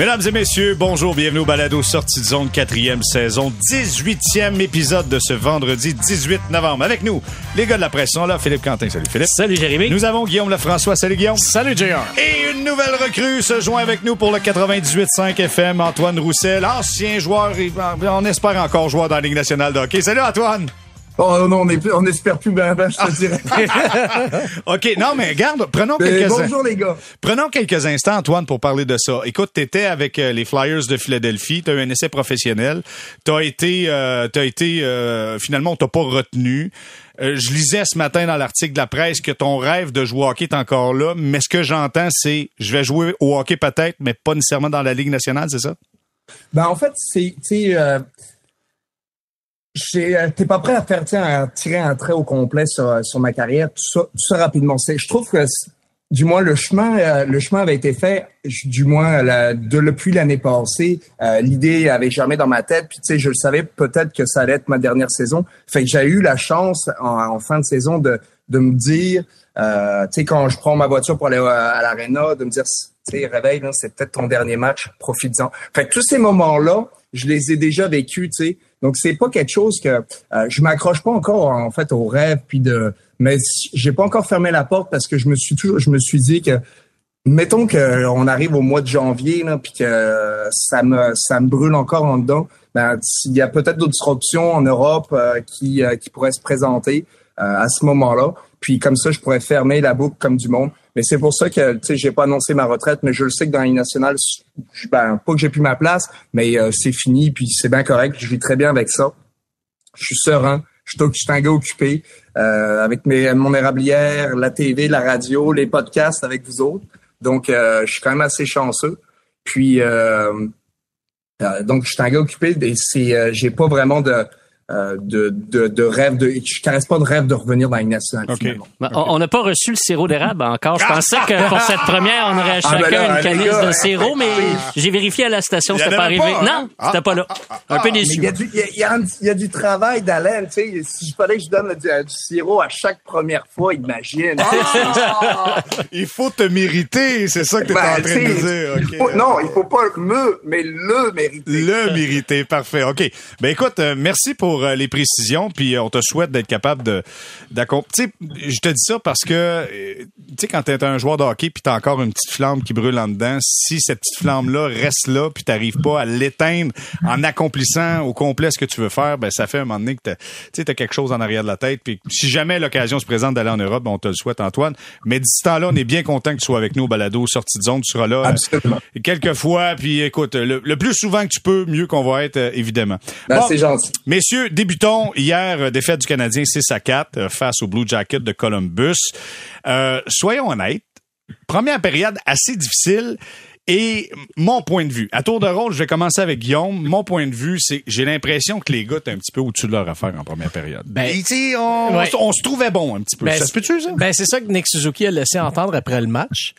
Mesdames et messieurs, bonjour, bienvenue au Balado Sortie de zone, quatrième saison, 18e épisode de ce vendredi 18 novembre. Avec nous, les gars de la presse sont là. Philippe Quentin, salut Philippe. Salut Jérémy. Nous avons Guillaume Lefrançois, salut Guillaume. Salut JR. Et une nouvelle recrue se joint avec nous pour le 98.5 FM, Antoine Roussel, ancien joueur, et on espère encore joueur dans la Ligue nationale de hockey. Salut Antoine. Oh non, on, est, on espère plus ben, ben je te dirais. OK, non, mais regarde, prenons Mais quelques... bonjour les gars. Prenons quelques instants, Antoine, pour parler de ça. Écoute, tu étais avec euh, les Flyers de Philadelphie, tu as eu un essai professionnel, tu as été, euh, t'as été euh, finalement, on t'a pas retenu. Euh, je lisais ce matin dans l'article de la presse que ton rêve de jouer au hockey est encore là, mais ce que j'entends, c'est je vais jouer au hockey peut-être, mais pas nécessairement dans la Ligue nationale, c'est ça? Ben en fait, c'est tu sais euh, j'ai, euh, t'es pas prêt à faire tiens, à tirer un trait au complet sur, euh, sur ma carrière, tout ça, tout ça rapidement. Je trouve que du moins le chemin, euh, le chemin avait été fait, du moins la- de, depuis l'année passée. Euh, l'idée avait jamais dans ma tête, puis tu sais, je le savais peut-être que ça allait être ma dernière saison. Fait que j'ai eu la chance en, en fin de saison de, de me dire, euh, tu sais, quand je prends ma voiture pour aller à, à l'aréna, de me dire, tu sais, réveille, là, c'est peut-être ton dernier match, profites-en. Fait que tous ces moments-là, je les ai déjà vécus, tu sais. Donc c'est pas quelque chose que euh, je m'accroche pas encore en fait au rêve puis de mais j'ai pas encore fermé la porte parce que je me suis toujours je me suis dit que mettons que on arrive au mois de janvier là puis que ça me ça me brûle encore en dedans ben il y a peut-être d'autres options en Europe euh, qui euh, qui pourraient se présenter euh, à ce moment-là puis comme ça je pourrais fermer la boucle comme du monde mais c'est pour ça que tu sais j'ai pas annoncé ma retraite mais je le sais que dans les nationales ben pas que j'ai plus ma place mais euh, c'est fini puis c'est bien correct je vis très bien avec ça je suis serein, je suis, un gars occupé euh, avec mes, mon érablière, la TV, la radio, les podcasts avec vous autres. Donc, euh, je suis quand même assez chanceux. Puis, euh, euh, donc, je suis un gars occupé et c'est, euh, j'ai pas vraiment de, euh, de, de, de rêve, de, je caresse pas de rêve de revenir dans une nationale. Finalement. Ben, on- On n'a pas reçu le sirop d'érable encore. Je pensais que pour cette première, on aurait Ah, chacun ben là, une les canisse gars, de sirop, mais j'ai vérifié à la station, c'était pas arrivé. pas, hein? Non, c'était pas là. Un peu déçu. il y a y a, il y a un- il y a du travail d'Alain, tu sais. Si je fallait que je donne du, du sirop à chaque première fois, imagine. Il faut te mériter, c'est ça que tu es Ben, en train de dire. faut- non, il faut pas me, mais le mériter. Le mériter, parfait. OK. Ben écoute, euh, merci pour euh, les précisions, puis on te souhaite d'être capable de d'accomplir. Je te dis ça parce que euh, tu sais quand t'es un joueur de hockey puis t'as encore une petite flamme qui brûle en dedans, si cette petite flamme là reste là puis t'arrives pas à l'éteindre en accomplissant au complet ce que tu veux faire, ben ça fait un moment donné que t'as- t'as quelque chose en arrière de la tête puis si jamais l'occasion se présente d'aller en Europe, ben, on te le souhaite Antoine. Mais d'ici temps-là, on est bien content que tu sois avec nous au balado sortie de zone, tu seras là. euh, Absolument. quelques fois, puis écoute, le, le plus souvent que tu peux, mieux qu'on va être, euh, évidemment. Ben, Bon, c'est gentil. Messieurs, débutons hier, euh, défaite du Canadien 6 à 4 euh, face au Blue Jacket de Columbus. Euh, soyons honnêtes, première période assez difficile. Et mon point de vue, à tour de rôle, je vais commencer avec Guillaume. Mon point de vue, c'est que j'ai l'impression que les gars étaient un petit peu au-dessus de leur affaire en première période. Ben, tu on, ouais. on se trouvait bon un petit peu. Ben, ça se peut-tu, ça? Ben, c'est ça que Nick Suzuki a laissé entendre après le match.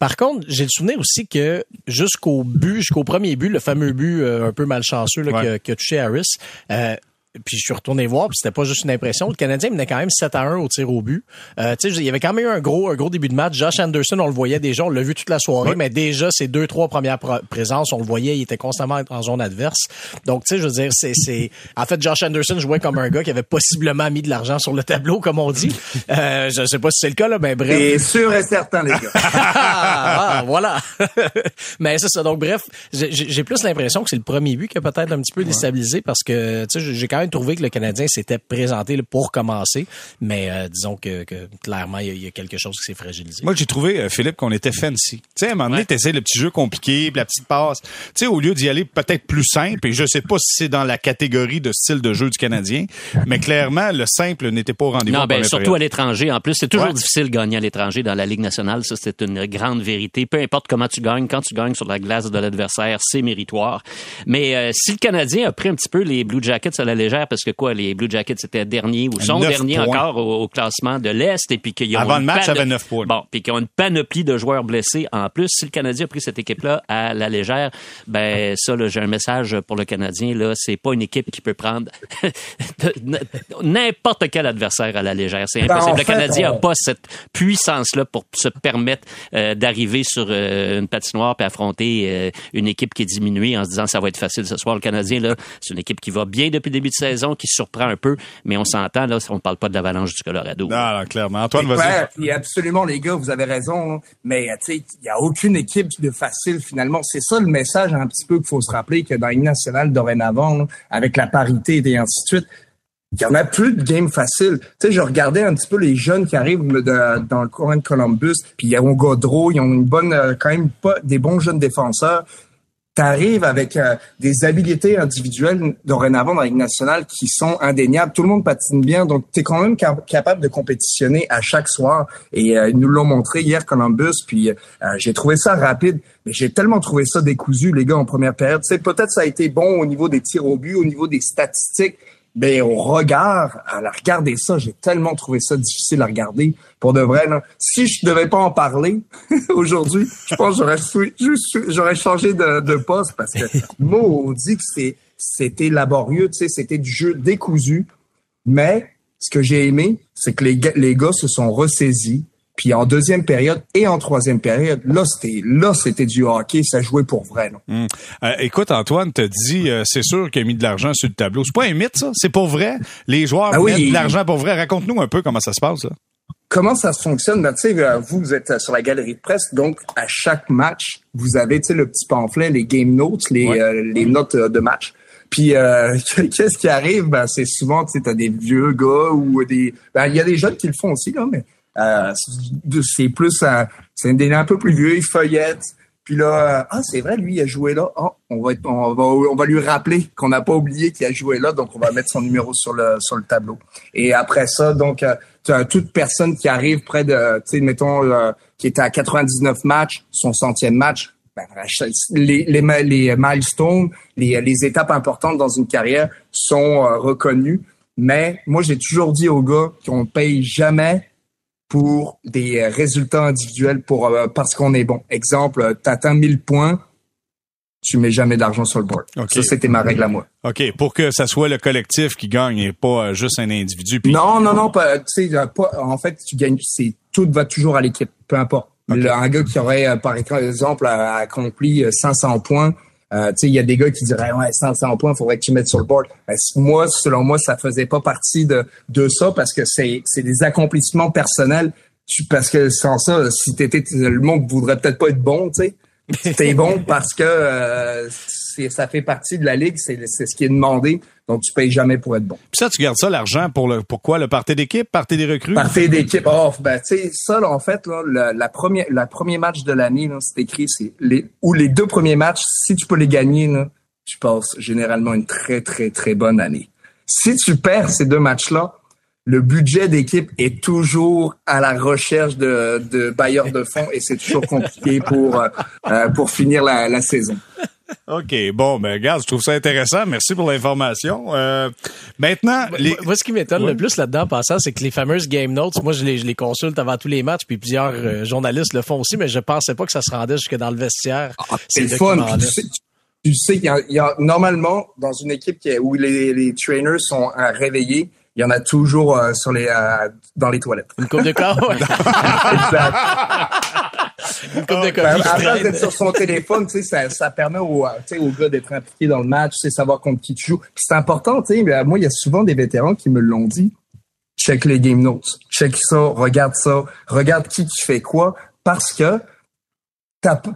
Par contre, j'ai le souvenir aussi que jusqu'au but, jusqu'au premier but, le fameux but euh, un peu malchanceux là, Ouais. qui, a, qui a touché Harris, euh, puis je suis retourné voir, puis c'était pas juste une impression. Le Canadien menait quand même 7 à 1 au tir au but. Euh, tu sais, il y avait quand même eu un gros, un gros début de match. Josh Anderson, on le voyait déjà, on l'a vu toute la soirée, mais déjà, ses deux, trois premières présences, on le voyait, il était constamment en zone adverse. Donc, tu sais, je veux dire, c'est, c'est, en fait, Josh Anderson jouait comme un gars qui avait possiblement mis de l'argent sur le tableau, comme on dit. Euh, je sais pas si c'est le cas, là, mais bref. Et sûr et certain, les gars. Ah, ah, voilà. Mais c'est ça. Donc, bref, j'ai j'ai plus l'impression que c'est le premier but qui a peut-être un petit peu déstabilisé parce que, tu sais, j'ai quand même trouvé que le Canadien s'était présenté là, pour commencer. Mais euh, disons que, que clairement, il y, a- il y a quelque chose qui s'est fragilisé. Moi, j'ai trouvé, euh, Philippe, qu'on était fancy. Tu sais, à un moment donné, t'essaies le petit jeu compliqué, la petite passe. Tu sais, au lieu d'y aller peut-être plus simple, et je sais pas si c'est dans la catégorie de style de jeu du Canadien, mais clairement, le simple n'était pas au rendez-vous. Non, en ben, surtout période. à l'étranger. En plus, c'est toujours Ouais. difficile de gagner à l'étranger dans la Ligue nationale. Ça, c'est une grande vérité. Peu importe comment tu gagnes, quand tu gagnes sur la glace de l'adversaire, c'est méritoire. Mais euh, si le Canadien a pris un petit peu les Blue Jackets à la légère légère parce que quoi, les Blue Jackets étaient derniers ou sont derniers points. encore au, au classement de l'Est et puis qu'ils ont Avant le match, avait neuf points. Bon, puis qu'ils ont une panoplie de joueurs blessés en plus. Si le Canadien a pris cette équipe-là à la légère, ben ça, j'ai un message pour le Canadien. Là, c'est pas une équipe qui peut prendre n'importe quel adversaire à la légère. C'est Ben, impossible. en le fait, Canadien n'a on- pas cette puissance-là pour se permettre euh, d'arriver sur euh, une patinoire puis affronter euh, une équipe qui est diminuée en se disant ça va être facile ce soir. Le Canadien, là, c'est une équipe qui va bien depuis le début de saison, qui surprend un peu, mais on s'entend, là, on parle pas de l'avalanche du Colorado. Non, non, clairement. Antoine, vas-y. Ouais, puis absolument, les gars, vous avez raison. Mais tu sais, il y a aucune équipe de facile finalement. C'est ça le message un petit peu qu'il faut se rappeler que dans une nationale dorénavant, là, avec la parité et ainsi de suite, il y en a plus de games faciles. Tu sais, je regardais un petit peu les jeunes qui arrivent de- dans le coin de Columbus, puis ils ont Godreau, ils ont une bonne, euh, quand même pas des bons jeunes défenseurs. T'arrives avec euh, des habiletés individuelles dorénavant dans la Ligue nationale qui sont indéniables. Tout le monde patine bien, donc tu es quand même cap- capable de compétitionner à chaque soir. Et euh, ils nous l'ont montré hier, Columbus, puis euh, j'ai trouvé ça rapide, mais j'ai tellement trouvé ça décousu, les gars, en première période. Tu peut-être ça a été bon au niveau des tirs au but, au niveau des statistiques, mais au regard, à la regarder ça, j'ai tellement trouvé ça difficile à regarder. Pour de vrai, là, si je devais pas en parler aujourd'hui, je pense que j'aurais j'aurais changé de, de poste parce que maudit que c'était laborieux, tu sais, c'était du jeu décousu. Mais ce que j'ai aimé, c'est que les, les gars se sont ressaisis. Puis en deuxième période et en troisième période, là c'était là c'était du hockey, ça jouait pour vrai. là. Hum. Euh, écoute, Antoine te dit, euh, c'est sûr qu'il a mis de l'argent sur le tableau. C'est pas un mythe, ça? C'est pour vrai? Les joueurs oui. mettent de l'argent pour vrai. Raconte-nous un peu comment ça se passe, là. comment ça se fonctionne? Ben, tu sais, euh, vous, vous êtes euh, sur la galerie de presse, donc à chaque match, vous avez tu sais, le petit pamphlet, les game notes, les, Ouais. euh, les notes de match. Puis euh, qu'est-ce qui arrive? Ben, c'est souvent, tu sais, t'as des vieux gars ou des. Ben, il y a des jeunes qui le font aussi, là, mais euh, c'est- plus euh, c'est des un peu plus vieux, ils feuillettent. Puis là, euh, ah c'est vrai, lui il a joué là. Ah, on va être- on va on va lui rappeler qu'on n'a pas oublié qu'il a joué là, donc on va mettre son numéro sur le sur le tableau. Et après ça, donc euh, toute personne qui arrive près de, tu sais, mettons euh, qui était à 99 matchs, son centième match. Ben, les, les, les milestones, les, les étapes importantes dans une carrière sont euh, reconnues. Mais moi, j'ai toujours dit aux gars qu'on paye jamais pour des euh, résultats individuels pour euh, parce qu'on est bon. Exemple, tu atteins 1000 points, tu mets jamais d'argent sur le board. Ok. Ça, c'était ma règle à moi. OK, pour que ça soit le collectif qui gagne et pas euh, juste un individu. Puis, Non, non, non, pas, euh, pas, en fait, tu gagnes, c'est, tout va toujours à l'équipe, peu importe. Le- un gars qui aurait, euh, par exemple, euh, accompli euh, 500 points, euh, il y a des gars qui diraient, ouais, 500 points, faudrait que tu mettes sur le board. Ben, moi, selon moi, ça faisait pas partie de, de ça parce que c'est, des accomplissements personnels. Tu, parce que sans ça, si t'étais, le monde voudrait peut-être pas être bon, tu sais. T'es bon parce que euh, ça fait partie de la ligue, c'est, ce qui est demandé, donc tu payes jamais pour être bon. puis ça, tu gardes ça, l'argent, pour le pourquoi? Le party d'équipe, party des recrues? Parfait d'équipe. Oh, ben, tu sais, ça, là, en fait, là, la, la première, la premier match de l'année, c'est écrit, c'est les, ou les deux premiers matchs, si tu peux les gagner, là, tu passes généralement une très, très, très bonne année. Si tu perds ces deux matchs-là, le budget d'équipe est toujours à la recherche de, de bailleurs de fonds et c'est toujours compliqué pour, euh, euh, pour finir la, la saison. OK, bon, ben regarde, je trouve ça intéressant. Merci pour l'information. Euh, maintenant, les... Moi, moi, ce qui m'étonne Ouais. le plus là-dedans, en passant, c'est que les fameuses game notes, moi, je les, je les consulte avant tous les matchs, puis plusieurs euh, journalistes le font aussi, mais je pensais pas que ça se rendait jusque dans le vestiaire. C'est le fun. Tu sais, tu sais qu'il y a, il y a- normalement dans une équipe qui est- où les, les trainers sont euh, réveillés, il y en a toujours euh, sur les euh, dans les toilettes. Une coupe de corps, ouais. Exact. Une coupe de Ben, à qui la place traîne. d'être sur son téléphone, tu sais, ça, ça permet aux, euh, aux gars d'être impliqués dans le match, tu sais, savoir contre qui tu joues. C'est important, tu sais. mais, euh, Moi, il y a souvent des vétérans qui me l'ont dit. Check les game notes, check ça, regarde ça, regarde qui qui fait quoi, parce que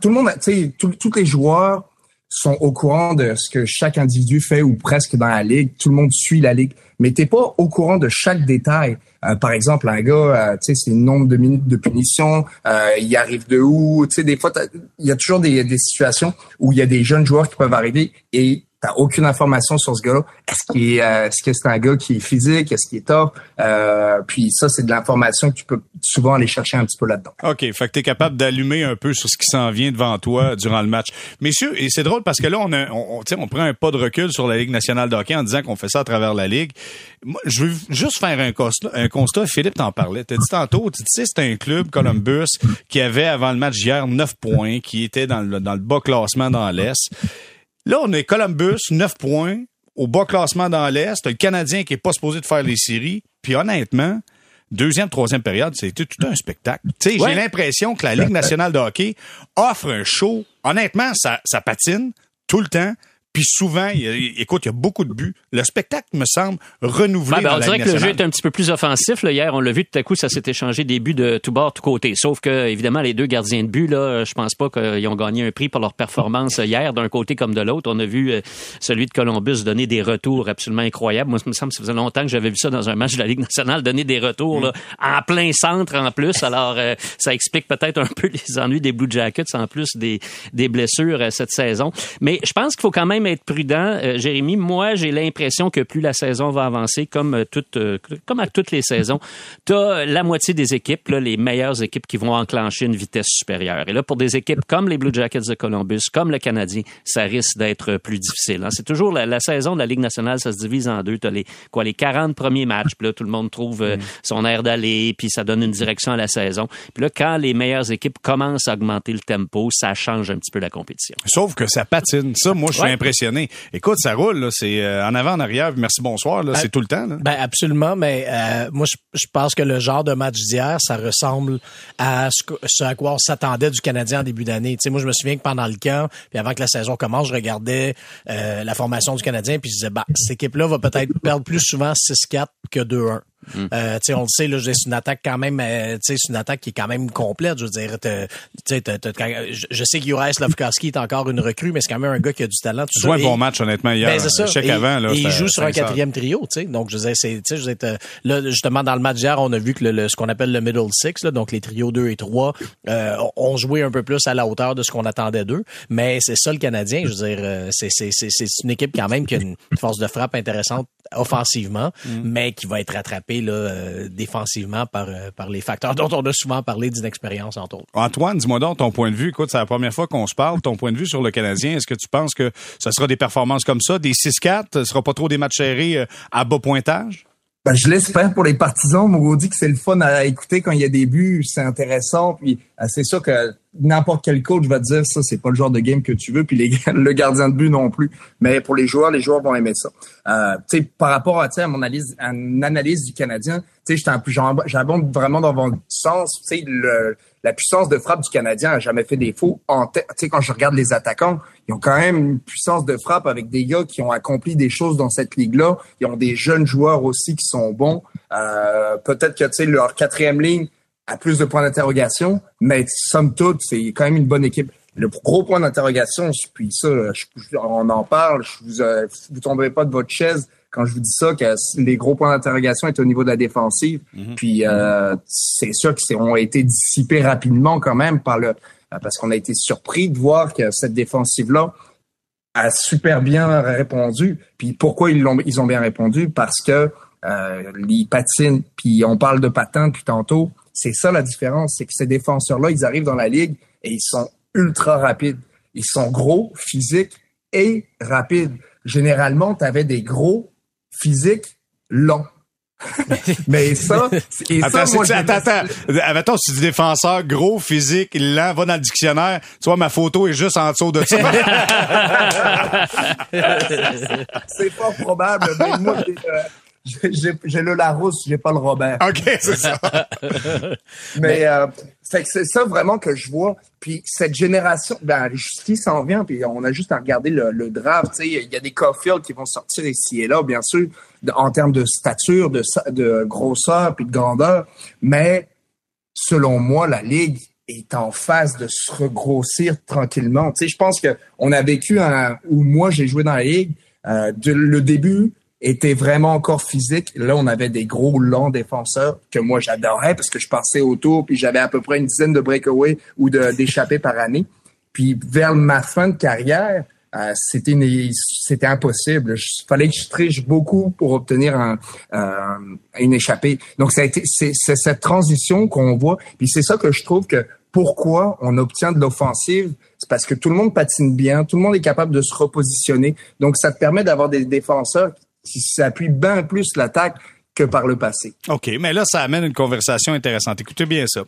tout le monde, tu sais, tous les joueurs sont au courant de ce que chaque individu fait ou presque dans la ligue. Tout le monde suit la ligue, mais t'es pas au courant de chaque détail. Euh, par exemple, un gars, euh, tu sais, c'est le nombre de minutes de punition, euh, il arrive de où, tu sais, des fois, il y a toujours des, des situations où il y a des jeunes joueurs qui peuvent arriver et T'as aucune information sur ce gars-là. Est-ce qu'il est, euh, est-ce que c'est un gars qui est physique, est-ce qu'il est top euh, Puis ça, c'est de l'information que tu peux souvent aller chercher un petit peu là-dedans. Ok, fait que t'es capable d'allumer un peu sur ce qui s'en vient devant toi durant le match, messieurs. Et c'est drôle parce que là, on, a, on, on prend un pas de recul sur la Ligue nationale de hockey en disant qu'on fait ça à travers la ligue. Moi, je veux juste faire un constat. Un constat. Philippe t'en parlait. T'as dit tantôt, tu sais, c'est un club Columbus qui avait avant le match hier 9 points, qui était dans le, dans le bas classement dans l'Est. Là, on est Columbus, 9 points, au bas classement dans l'Est. le Canadien qui est pas supposé de faire les séries. Puis honnêtement, deuxième, troisième période, c'était tout un spectacle. Tu sais, j'ai l'impression que la Ligue nationale de hockey offre un show. Honnêtement, ça, ça patine tout le temps. Puis souvent, il, écoute, il y a beaucoup de buts. Le spectacle me semble renouvelé. Ben, ben, on dirait que le jeu est un petit peu plus offensif. Là. Hier, on l'a vu tout à coup, ça s'est échangé des buts de tout bord, tout côté. Sauf que, évidemment, les deux gardiens de but, là, je pense pas qu'ils ont gagné un prix pour leur performance hier, d'un côté comme de l'autre. On a vu euh, celui de Columbus donner des retours absolument incroyables. Moi, ça me semble que ça faisait longtemps que j'avais vu ça dans un match de la Ligue nationale, donner des retours là, en plein centre en plus. Alors, euh, ça explique peut-être un peu les ennuis des Blue Jackets en plus des, des blessures euh, cette saison. Mais je pense qu'il faut quand même être prudent. Euh, Jérémy, moi, j'ai l'impression que plus la saison va avancer, comme, euh, toute, euh, comme à toutes les saisons, tu as la moitié des équipes, là, les meilleures équipes qui vont enclencher une vitesse supérieure. Et là, pour des équipes comme les Blue Jackets de Columbus, comme le Canadien, ça risque d'être plus difficile. hein. C'est toujours la, la saison de la Ligue nationale, ça se divise en deux. Tu as les, quoi, les 40 premiers matchs, puis là, tout le monde trouve euh, son air d'aller, puis ça donne une direction à la saison. Puis là, quand les meilleures équipes commencent à augmenter le tempo, ça change un petit peu la compétition. Sauf que ça patine. Ça, moi, je suis Ouais. impressionné. Écoute, ça roule. là. C'est euh, en avant, en arrière. Merci, bonsoir. là. C'est tout le temps. Là. Ben absolument, mais euh, moi je, je pense que le genre de match d'hier, ça ressemble à ce, que- ce à quoi on s'attendait du Canadien en début d'année. Tu sais, moi je me souviens que pendant le camp, puis avant que la saison commence, je regardais euh, la formation du Canadien, puis je disais, bah cette équipe-là va peut-être perdre plus souvent 6-4 que 2-1. Euh, sais, on le sait, là, je veux dire, c'est une attaque quand même, euh, c'est une attaque qui est quand même complète. Je veux dire, t'as- tu sais, t'as- t'as- quand- je, je sais est encore une recrue, mais c'est quand même un gars qui a du talent. Tout Tu joues un bon match, honnêtement, hier. ben, c'est ça. Et- avant. Là, et il joue sur un quatrième trio, tu sais. Donc, je disais, c'est, tu sais, je disais, euh, là, justement, dans le match d'hier, on a vu que le, le- ce qu'on appelle le middle six, là, donc les trios 2 et 3, euh, ont joué un peu plus à la hauteur de ce qu'on attendait d'eux. Mais c'est ça, le Canadien. Je veux dire, euh, c'est, c'est, c'est, c'est une équipe quand même qui a une force de frappe intéressante offensivement, mais qui va être rattrapée, là, euh, défensivement par, euh, par les facteurs dont on a souvent parlé d'inexpérience, entre autres. Antoine, dis-moi donc ton point de vue. Écoute, c'est la première fois qu'on se parle. Ton point de vue sur le Canadien, est-ce que tu penses que ce sera des performances comme ça, des 6-4? Ce sera pas trop des matchs serrés euh, à bas pointage? Ben, je l'espère pour les partisans. Mogo dit que c'est le fun à écouter quand il y a des buts, c'est intéressant. Puis c'est sûr que n'importe quel coach va te dire ça, c'est pas le genre de game que tu veux. Puis les, le gardien de but non plus. Mais pour les joueurs, les joueurs vont aimer ça. Euh, par rapport à, à mon analyse, à analyse du Canadien, tu j'abonde vraiment dans votre sens. Tu la puissance de frappe du Canadien a jamais fait défaut. Tu quand je regarde les attaquants, ils ont quand même une puissance de frappe avec des gars qui ont accompli des choses dans cette ligue-là. Ils ont des jeunes joueurs aussi qui sont bons. Euh, Peut-être que tu leur quatrième ligne a plus de points d'interrogation, mais somme toute, c'est quand même une bonne équipe. Le gros point d'interrogation, puis ça, je- je- on en parle, je vous, euh, vous tomberez pas de votre chaise quand je vous dis ça, que les gros points d'interrogation est au niveau de la défensive. Puis euh, c'est sûr qu'ils ont été dissipés rapidement quand même par le euh, parce qu'on a été surpris de voir que cette défensive-là a super bien répondu. Puis pourquoi ils l'ont ils ont bien répondu? Parce que euh, ils patinent, puis on parle de patins depuis tantôt. C'est ça la différence, c'est que ces défenseurs-là, ils arrivent dans la ligue et ils sont ultra rapides. Ils sont gros, physiques et rapides. Généralement, tu avais des gros, physiques, longs. Mais ça, et Attends, ça, moi, c'est- je- attends, attends. Admettons, si tu dis défenseur, gros, physique, lent, va dans le dictionnaire. Tu vois, ma photo est juste en dessous de ça. c'est pas probable. Ben, moi, j'ai, euh, j'ai- j'ai j'ai le Larousse, j'ai pas le Robert. OK, c'est ça. Mais euh, fait que c'est ça vraiment que je vois. Puis cette génération, ben justice s'en vient. Puis on a juste à regarder le, le draft. Tu sais, il y a des Caulfield qui vont sortir ici et là, bien sûr, en termes de stature, de, sa- de grosseur puis de grandeur. Mais selon moi, la ligue est en phase de se regrossir tranquillement. Tu sais, je pense que on a vécu un où moi j'ai joué dans la ligue. euh, de- le début était vraiment encore physique. Là, on avait des gros longs défenseurs que moi j'adorais parce que je passais autour puis j'avais à peu près une dizaine de breakaways ou d'échappées par année. Puis vers ma fin de carrière, euh, c'était c'était impossible. Il fallait que je triche beaucoup pour obtenir un, euh, une échappée. Donc ça a été c'est cette transition qu'on voit. Puis c'est ça que je trouve que pourquoi on obtient de l'offensive, c'est parce que tout le monde patine bien, tout le monde est capable de se repositionner. Donc ça te permet d'avoir des défenseurs qui s'appuient bien plus l'attaque que par le passé. OK, mais là, ça amène une conversation intéressante. Écoutez bien ça.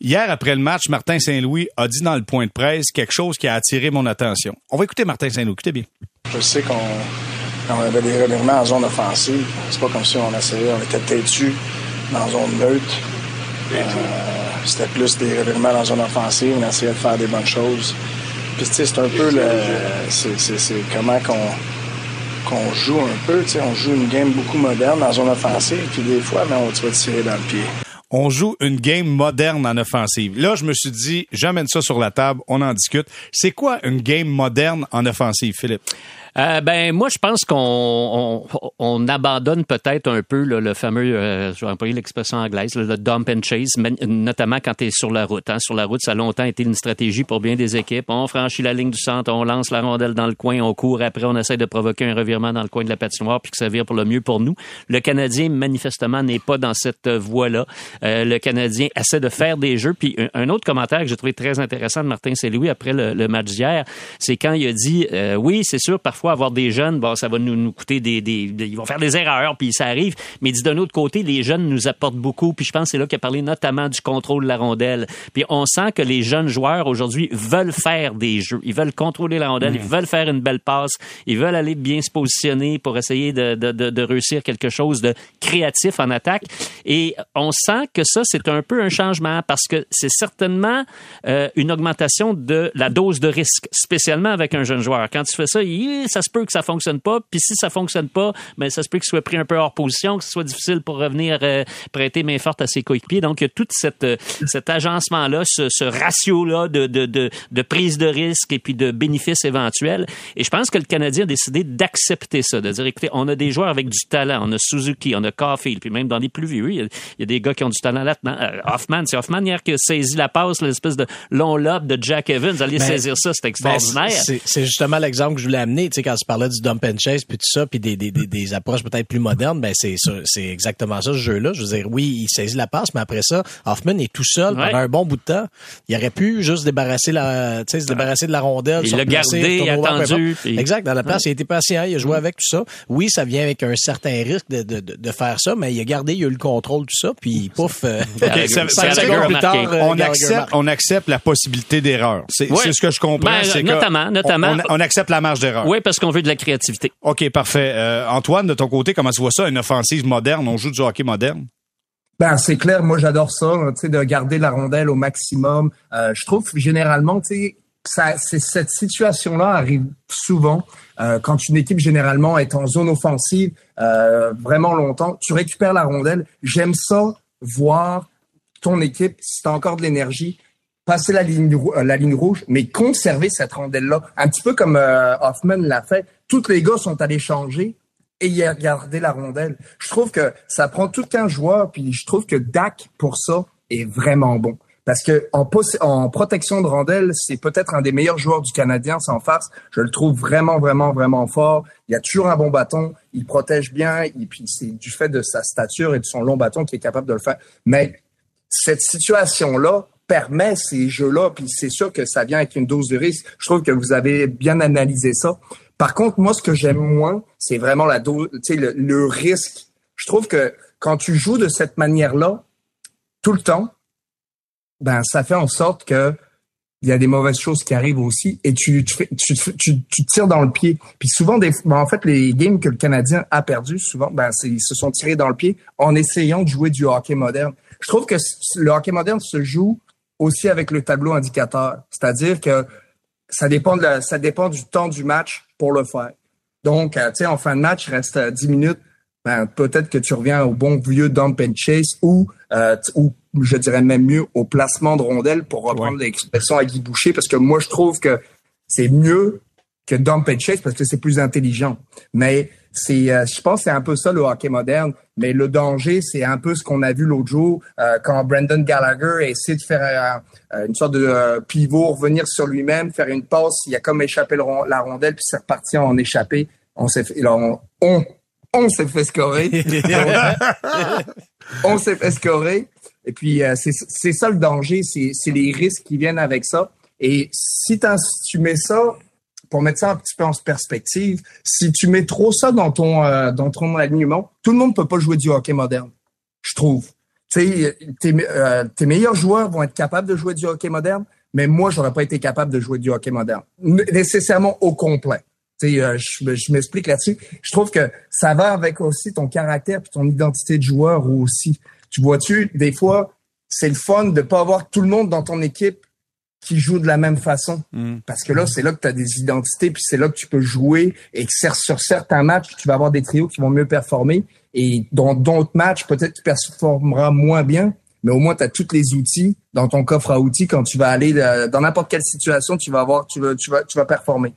Hier, après le match, Martin Saint-Louis a dit dans le point de presse quelque chose qui a attiré mon attention. On va écouter Martin Saint-Louis. Écoutez bien. Je sais qu'on avait des revirements en zone offensive. C'est pas comme si on essayait, on était têtu dans zone neutre. Euh, c'était plus des revirements dans zone offensive. On essayait de faire des bonnes choses. Puis, tu sais, c'est un peu le. C'est comment qu'on qu'on joue un peu. On joue une game beaucoup moderne en zone offensive, puis des fois, mais on, tu vas tirer dans le pied. On joue une game moderne en offensive. Là, je me suis dit, j'amène ça sur la table, on en discute. C'est quoi une game moderne en offensive, Philippe? Euh, ben moi, je pense qu'on on, abandonne peut-être un peu le fameux, euh, je vais employer l'expression anglaise, le dump and chase, notamment quand tu es sur la route. Hein. Sur la route, ça a longtemps été une stratégie pour bien des équipes. On franchit la ligne du centre, on lance la rondelle dans le coin, on court après, on essaie de provoquer un revirement dans le coin de la patinoire puis que ça vire pour le mieux pour nous. Le Canadien, manifestement, n'est pas dans cette voie-là. Euh, le Canadien essaie de faire des jeux. Puis un, autre commentaire que j'ai trouvé très intéressant de Martin Saint-Louis après le, match d'hier, c'est quand il a dit, oui, c'est sûr, avoir des jeunes, bon, ça va nous, nous coûter des, des, Ils vont faire des erreurs, puis ça arrive. Mais d'un autre côté, les jeunes nous apportent beaucoup. Puis je pense que c'est là qu'il a parlé notamment du contrôle de la rondelle. Puis on sent que les jeunes joueurs aujourd'hui veulent faire des jeux. Ils veulent contrôler la rondelle, ils veulent faire une belle passe, ils veulent aller bien se positionner pour essayer de, de, de, de réussir quelque chose de créatif en attaque. Et on sent que ça, c'est un peu un changement parce que c'est certainement euh, une augmentation de la dose de risque, spécialement avec un jeune joueur. Quand tu fais ça, ça se peut que ça fonctionne pas. Puis si ça fonctionne pas, mais ben, ça se peut qu'il soit pris un peu hors position, que ce soit difficile pour revenir euh, prêter main forte à ses coéquipiers. Donc, il y a tout cette, euh, cet agencement-là, ce, ce ratio-là de, de, de, de, prise de risque et puis de bénéfices éventuels. Et je pense que le Canadien a décidé d'accepter ça, de dire, écoutez, on a des joueurs avec du talent. On a Suzuki, on a Caulfield, puis même dans les plus vieux, il y a, des gars qui ont du talent là-dedans. Euh, Hoffman, c'est Hoffman hier qui a saisi la passe, l'espèce de long lob de Jack Evans. Vous allez ben, saisir ça, c'est ben, extraordinaire. c'est justement l'exemple que je voulais amener, tu sais, quand tu parlais du dump and chase puis tout ça, puis des, des, des, approches peut-être plus modernes, ben c'est c'est exactement ça ce jeu-là. Je veux dire, oui, il saisit la passe, mais après ça, Hoffman est tout seul pendant un bon bout de temps. Il aurait pu juste débarrasser la, tu sais, se débarrasser de la rondelle. Il l'a gardé, attendu. Exact. Dans la place, il a été patient, il a joué avec tout ça. Oui, ça vient avec un certain risque de, de, de, faire ça, mais il a gardé, il a eu le contrôle tout ça, puis pouf. Euh, plus tard, euh, on accepte, on accepte la possibilité d'erreur. C'est ce que je comprends. Ben, notamment, notamment. On, on, accepte la marge d'erreur. Oui, parce qu'on veut de la créativité. OK, parfait. Euh, Antoine, de ton côté, comment tu vois ça, une offensive moderne? On joue du hockey moderne? Ben c'est clair, moi j'adore ça, tu sais, de garder la rondelle au maximum. Euh, je trouve généralement, tu sais, cette situation-là arrive souvent euh, quand une équipe généralement est en zone offensive vraiment longtemps. Tu récupères la rondelle. J'aime ça voir ton équipe, si tu as encore de l'énergie, passer la ligne, la ligne rouge, mais conserver cette rondelle-là. Un petit peu comme Hoffman l'a fait tous les gars sont allés changer et il a gardé la rondelle. Je trouve que ça prend tout un joueur, puis je trouve que Dak, pour ça, est vraiment bon. Parce que en, en protection de rondelle, c'est peut-être un des meilleurs joueurs du Canadien sans farce. Je le trouve vraiment, vraiment, vraiment fort. Il a toujours un bon bâton. Il protège bien. Et puis c'est du fait de sa stature et de son long bâton qu'il est capable de le faire. Mais cette situation-là permet ces jeux-là, puis c'est sûr que ça vient avec une dose de risque. Je trouve que vous avez bien analysé ça. Par contre, moi, ce que j'aime moins, c'est vraiment la le, le risque. Je trouve que quand tu joues de cette manière-là, tout le temps, ben ça fait en sorte que il y a des mauvaises choses qui arrivent aussi et tu tu, tu, tu, tires dans le pied. Puis souvent ben en fait les games que le Canadien a perdu souvent ben ils se sont tirés dans le pied en essayant de jouer du hockey moderne. Je trouve que le hockey moderne se joue aussi avec le tableau indicateur, c'est-à-dire que ça dépend de ça dépend du temps du match pour le faire. Donc, euh, tu sais, en fin de match, il reste 10 euh, minutes. Ben, peut-être que tu reviens au bon vieux dump and chase ou, euh, ou je dirais même mieux au placement de rondelles pour reprendre l'expression à Guy Boucher parce que moi je trouve que c'est mieux que dump and chase parce que c'est plus intelligent. Mais c'est, euh, je pense, que c'est un peu ça le hockey moderne. Mais le danger, c'est un peu ce qu'on a vu l'autre jour euh, quand Brandon Gallagher a essayé de faire euh, une sorte de pivot, revenir sur lui-même, faire une passe. Il a comme échappé la rondelle, puis c'est reparti en échappé. On s'est fait, on, on, on s'est fait scorer. on s'est fait scorer. Et puis, c'est, c'est ça le danger, c'est, c'est les risques qui viennent avec ça. Et si, tu mets ça pour mettre ça un petit peu en perspective, si tu mets trop ça dans ton euh, dans ton alignement, tout le monde peut pas jouer du hockey moderne, je trouve. Tu sais, tes, euh, tes meilleurs joueurs vont être capables de jouer du hockey moderne, mais moi, j'aurais pas été capable de jouer du hockey moderne, nécessairement au complet. Euh, je, je m'explique là-dessus. Je trouve que ça va avec aussi ton caractère et ton identité de joueur aussi. Tu vois-tu, des fois, c'est le fun de pas avoir tout le monde dans ton équipe qui jouent de la même façon. Mm. Parce que là, c'est là que tu as des identités, puis c'est là que tu peux jouer et que sur certains matchs, tu vas avoir des trios qui vont mieux performer. Et dans d'autres matchs, peut-être tu performeras moins bien, mais au moins tu as tous les outils dans ton coffre à outils quand tu vas aller euh, dans n'importe quelle situation, tu vas avoir tu vas tu vas tu vas performer.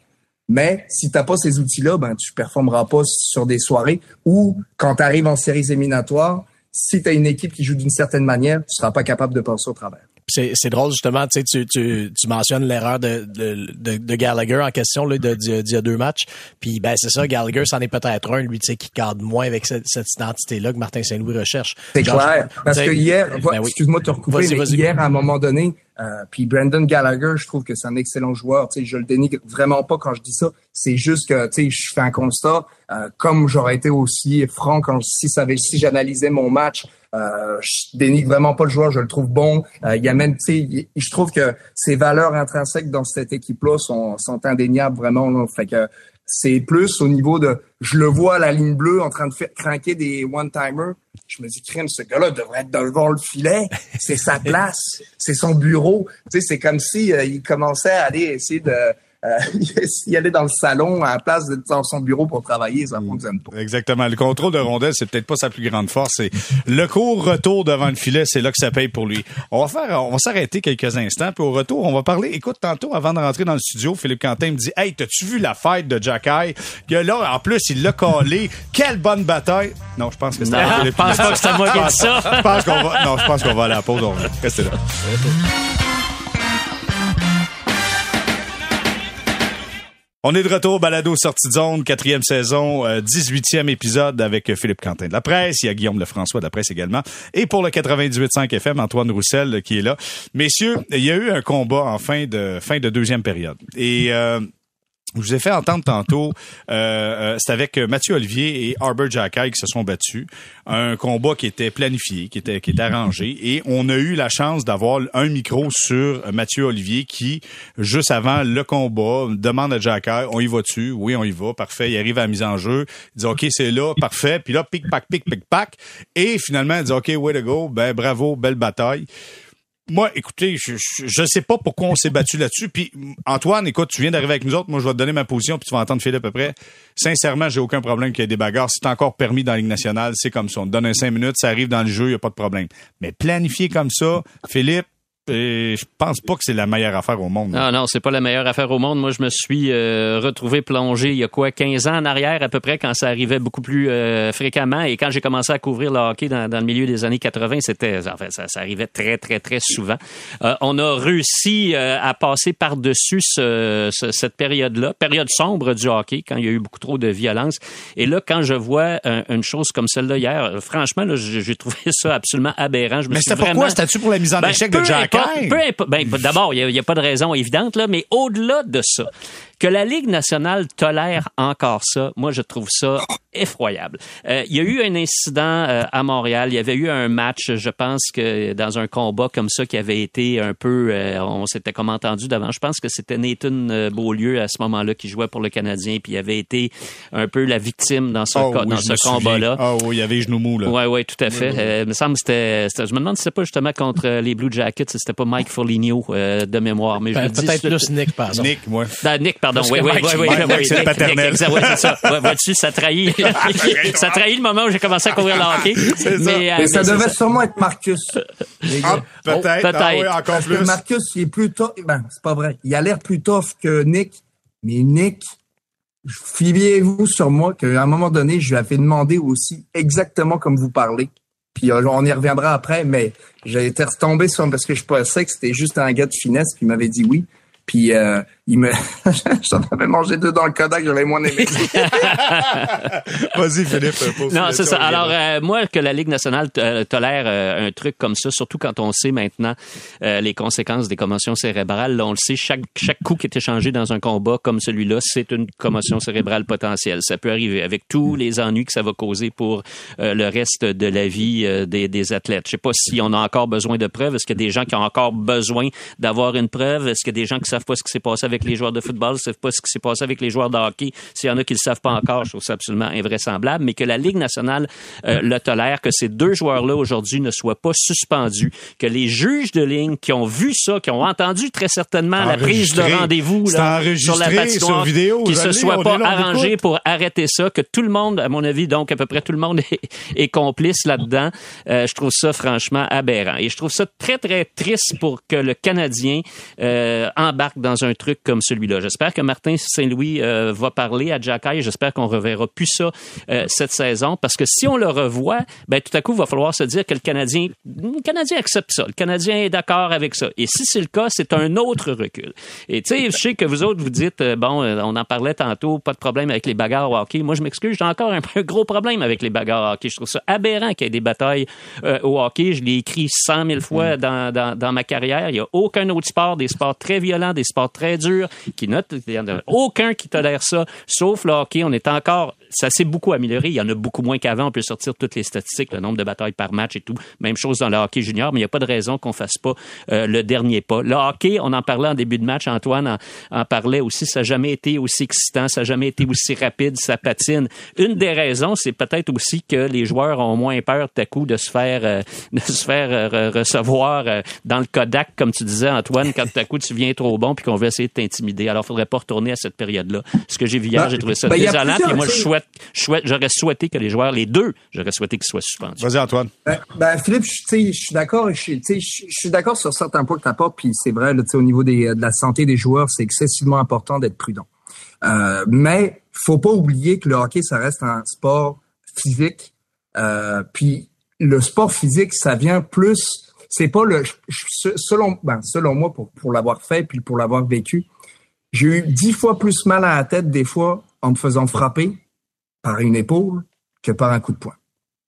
Mais si tu n'as pas ces outils-là, ben tu performeras pas sur des soirées ou quand tu arrives en séries éliminatoires, si tu as une équipe qui joue d'une certaine manière, tu seras pas capable de passer au travers. C'est drôle justement, tu, tu, tu mentionnes l'erreur de, de, de, Gallagher en question là, d'il y a deux matchs. Puis ben c'est ça, Gallagher, c'en est peut-être un, lui, tu sais, qui cadre moins avec cette, cette identité-là que Martin Saint-Louis recherche. C'est clair. Parce que hier, ben excuse-moi de te recouper, mais hier, à un moment donné, euh, puis Brandon Gallagher, je trouve que c'est un excellent joueur. Tu sais, je le dénigre vraiment pas quand je dis ça. C'est juste que, tu sais, je fais un constat. Euh, comme j'aurais été aussi franc quand si si j'analysais mon match, euh, je dénigre vraiment pas le joueur. Je le trouve bon. Euh, il y a même, tu sais, je trouve que ses valeurs intrinsèques dans cette équipe-là sont, sont indéniables vraiment. Là. Fait que c'est plus au niveau de, je le vois à la ligne bleue en train de faire craquer des one-timers. Je me dis, crème, ce gars-là devrait être devant le filet. C'est sa place. c'est son bureau. Tu sais, c'est comme si euh, il commençait à aller essayer de, euh, il allait dans le salon à la place de dans son bureau pour travailler, ça fonctionne pas. Exactement. Le contrôle de rondelle, c'est peut-être pas sa plus grande force. C'est le court retour devant le filet, c'est là que ça paye pour lui. On va faire, on va s'arrêter quelques instants, puis au retour, on va parler. Écoute, tantôt, avant de rentrer dans le studio, Philippe Quentin me dit, hey, t'as-tu vu la fête de Jack Que là, en plus, il l'a collé. Quelle bonne bataille. Non, je pense que c'était Je pense pas que c'était moi qui ai dit ça. Je pense qu'on va, non, je pense qu'on va à la pause. On va rester là. On est de retour balado sortie de zone, quatrième saison, 18e euh, épisode avec Philippe Quentin de la presse. Il y a Guillaume Lefrançois de la presse également. Et pour le 98.5 FM, Antoine Roussel qui est là. Messieurs, il y a eu un combat en fin de fin de deuxième période. Et euh, je vous ai fait entendre tantôt, euh, euh c'est avec Mathieu Olivier et Arbor Jacky qui se sont battus. Un combat qui était planifié, qui était, qui était arrangé. Et on a eu la chance d'avoir un micro sur Mathieu Olivier qui, juste avant le combat, demande à Jacky, on y va-tu? Oui, on y va. Parfait. Il arrive à la mise en jeu. Il dit, OK, c'est là. Parfait. Puis là, pic, pac, pic, pic, pac. Et finalement, il dit, OK, way to go. Ben, bravo, belle bataille. Moi, écoutez, je, je, sais pas pourquoi on s'est battu là-dessus. Puis Antoine, écoute, tu viens d'arriver avec nous autres. Moi, je vais te donner ma position, puis tu vas entendre Philippe à peu près. Sincèrement, j'ai aucun problème qu'il y ait des bagarres. C'est encore permis dans la Ligue nationale. C'est comme ça. On te donne un cinq minutes, ça arrive dans le jeu, il y a pas de problème. Mais planifier comme ça, Philippe, et je pense pas que c'est la meilleure affaire au monde. Non, non, c'est pas la meilleure affaire au monde. Moi, je me suis euh, retrouvé plongé il y a quoi, 15 ans en arrière à peu près, quand ça arrivait beaucoup plus euh, fréquemment. Et quand j'ai commencé à couvrir le hockey dans, dans, le milieu des années 80, c'était, enfin, ça, ça, arrivait très, très, très souvent. Euh, on a réussi à passer par-dessus ce, cette période-là, période sombre du hockey, quand il y a eu beaucoup trop de violence. Et là, quand je vois une chose comme celle-là hier, franchement, j'ai trouvé ça absolument aberrant. Je me Mais c'était pourquoi? C'était-tu pour la mise en ben, échec de Jack? Peu ben, d'abord, il n'y a, pas de raison évidente, là, mais au-delà de ça, que la Ligue nationale tolère encore ça, moi, je trouve ça effroyable. Euh, il y a eu un incident euh, à Montréal. Il y avait eu un match, je pense que dans un combat comme ça qui avait été un peu, euh, on s'était comme entendu d'avant. Je pense que c'était Nathan Beaulieu à ce moment-là qui jouait pour le Canadien, puis il avait été un peu la victime dans ce, oh dans ce combat-là. Ah oui, il y avait genou mou là. Oui, oui, tout à fait. il me semble c'était, je me demande si c'était pas justement contre les Blue Jackets, c'était pas Mike Foligno de mémoire, mais ben, peut-être plus Nick, par exemple. Nick, moi. Ben, Nick, pardon. Oui, oui, oui, oui, C'est le paternel. c'est ça. Vois-tu, ça trahit, ça trahit le moment où j'ai commencé à courir le hockey. Mais, euh, ça devait sûrement être Marcus. Ah, peut-être. peut-être. Ah, oui, encore Parce plus. Que Marcus, il est plus tough. Ben, c'est pas vrai. Il a l'air plus tough que Nick. Mais Nick, fiez-vous sur moi qu'à un moment donné, je lui avais demandé aussi exactement comme vous parlez. Puis euh, on y reviendra après, mais j'ai été retombé sur parce que je pensais que c'était juste un gars de finesse, il m'avait dit oui. Puis euh, il me, j'en avais mangé deux dans le Kodak, j'avais moins aimé. Vas-y Philippe. Non, c'est ça. Alors euh, moi que la Ligue nationale euh, tolère un truc comme ça, surtout quand on sait maintenant les conséquences des commotions cérébrales. Là, on le sait, chaque chaque coup qui est échangé dans un combat comme celui-là, c'est une commotion cérébrale potentielle. Ça peut arriver avec tous les ennuis que ça va causer pour le reste de la vie des, des athlètes. Je sais pas si on a encore besoin de preuves. Est-ce qu'il y a des gens qui ont encore besoin d'avoir une preuve? Est-ce qu'il y a des gens qui savent pas ce qui s'est passé avec les joueurs de football, savent pas ce qui s'est passé avec les joueurs de hockey. S'il y en a qui le savent pas encore, je trouve ça absolument invraisemblable, mais que la Ligue nationale euh, le tolère, que ces deux joueurs-là aujourd'hui ne soient pas suspendus, que les juges de ligne qui ont vu ça, qui ont entendu très certainement la prise de rendez-vous sur la patinoire, vidéo, qui se soient pas arrangés pour arrêter ça, que tout le monde, à mon avis, donc à peu près tout le monde est, complice là-dedans. Euh, je trouve ça franchement aberrant. Et je trouve ça très, très triste pour que le Canadien euh, embarque dans un truc comme celui-là. J'espère que Martin Saint-Louis euh, va parler à Jacky. J'espère qu'on reverra plus ça euh, cette saison parce que si on le revoit, ben tout à coup, il va falloir se dire que le Canadien, le Canadien accepte ça. Le Canadien est d'accord avec ça. Et si c'est le cas, c'est un autre recul. Et tu sais, je sais que vous autres, vous dites, euh, bon, on en parlait tantôt, pas de problème avec les bagarres au hockey. Moi, je m'excuse, j'ai encore un, gros problème avec les bagarres au hockey. Je trouve ça aberrant qu'il y ait des batailles au hockey. Je l'ai écrit cent mille fois mm. dans, dans, dans ma carrière. Il n'y a aucun autre sport, des sports très violents, des sports très durs, qui notent. Il en a aucun qui tolère ça, sauf le hockey. On est encore ça s'est beaucoup amélioré. Il y en a beaucoup moins qu'avant. On peut sortir toutes les statistiques, le nombre de batailles par match et tout. Même chose dans le hockey junior, mais il n'y a pas de raison qu'on fasse pas euh, le dernier pas. Le hockey, on en parlait en début de match. Antoine en, parlait aussi. Ça n'a jamais été aussi excitant. Ça n'a jamais été aussi rapide. Ça patine. Une des raisons, c'est peut-être aussi que les joueurs ont moins peur tout à coup de se faire, euh, de se faire euh, recevoir dans le Kodak, comme tu disais, Antoine, quand tout à coup tu viens trop bon puis qu'on veut essayer de t'intimider. Alors, il faudrait pas retourner à cette période-là. Ce que j'ai vu hier, ben, j'ai trouvé ça ben, désolant. Et moi, je souhaite j'aurais souhaité que les joueurs, les deux, j'aurais souhaité qu'ils soient suspendus. Vas-y, Antoine. Ben, ben Philippe, je suis d'accord. Je, suis d'accord sur certains points que tu apportes, puis c'est vrai, là, au niveau des, de la santé des joueurs, c'est excessivement important d'être prudent. Euh, mais faut pas oublier que le hockey, ça reste un sport physique. Euh, puis le sport physique, ça vient plus. C'est pas le. Selon, ben, selon moi, pour, pour l'avoir fait puis pour l'avoir vécu, j'ai eu dix fois plus mal à la tête des fois en me faisant frapper par une épaule que par un coup de poing.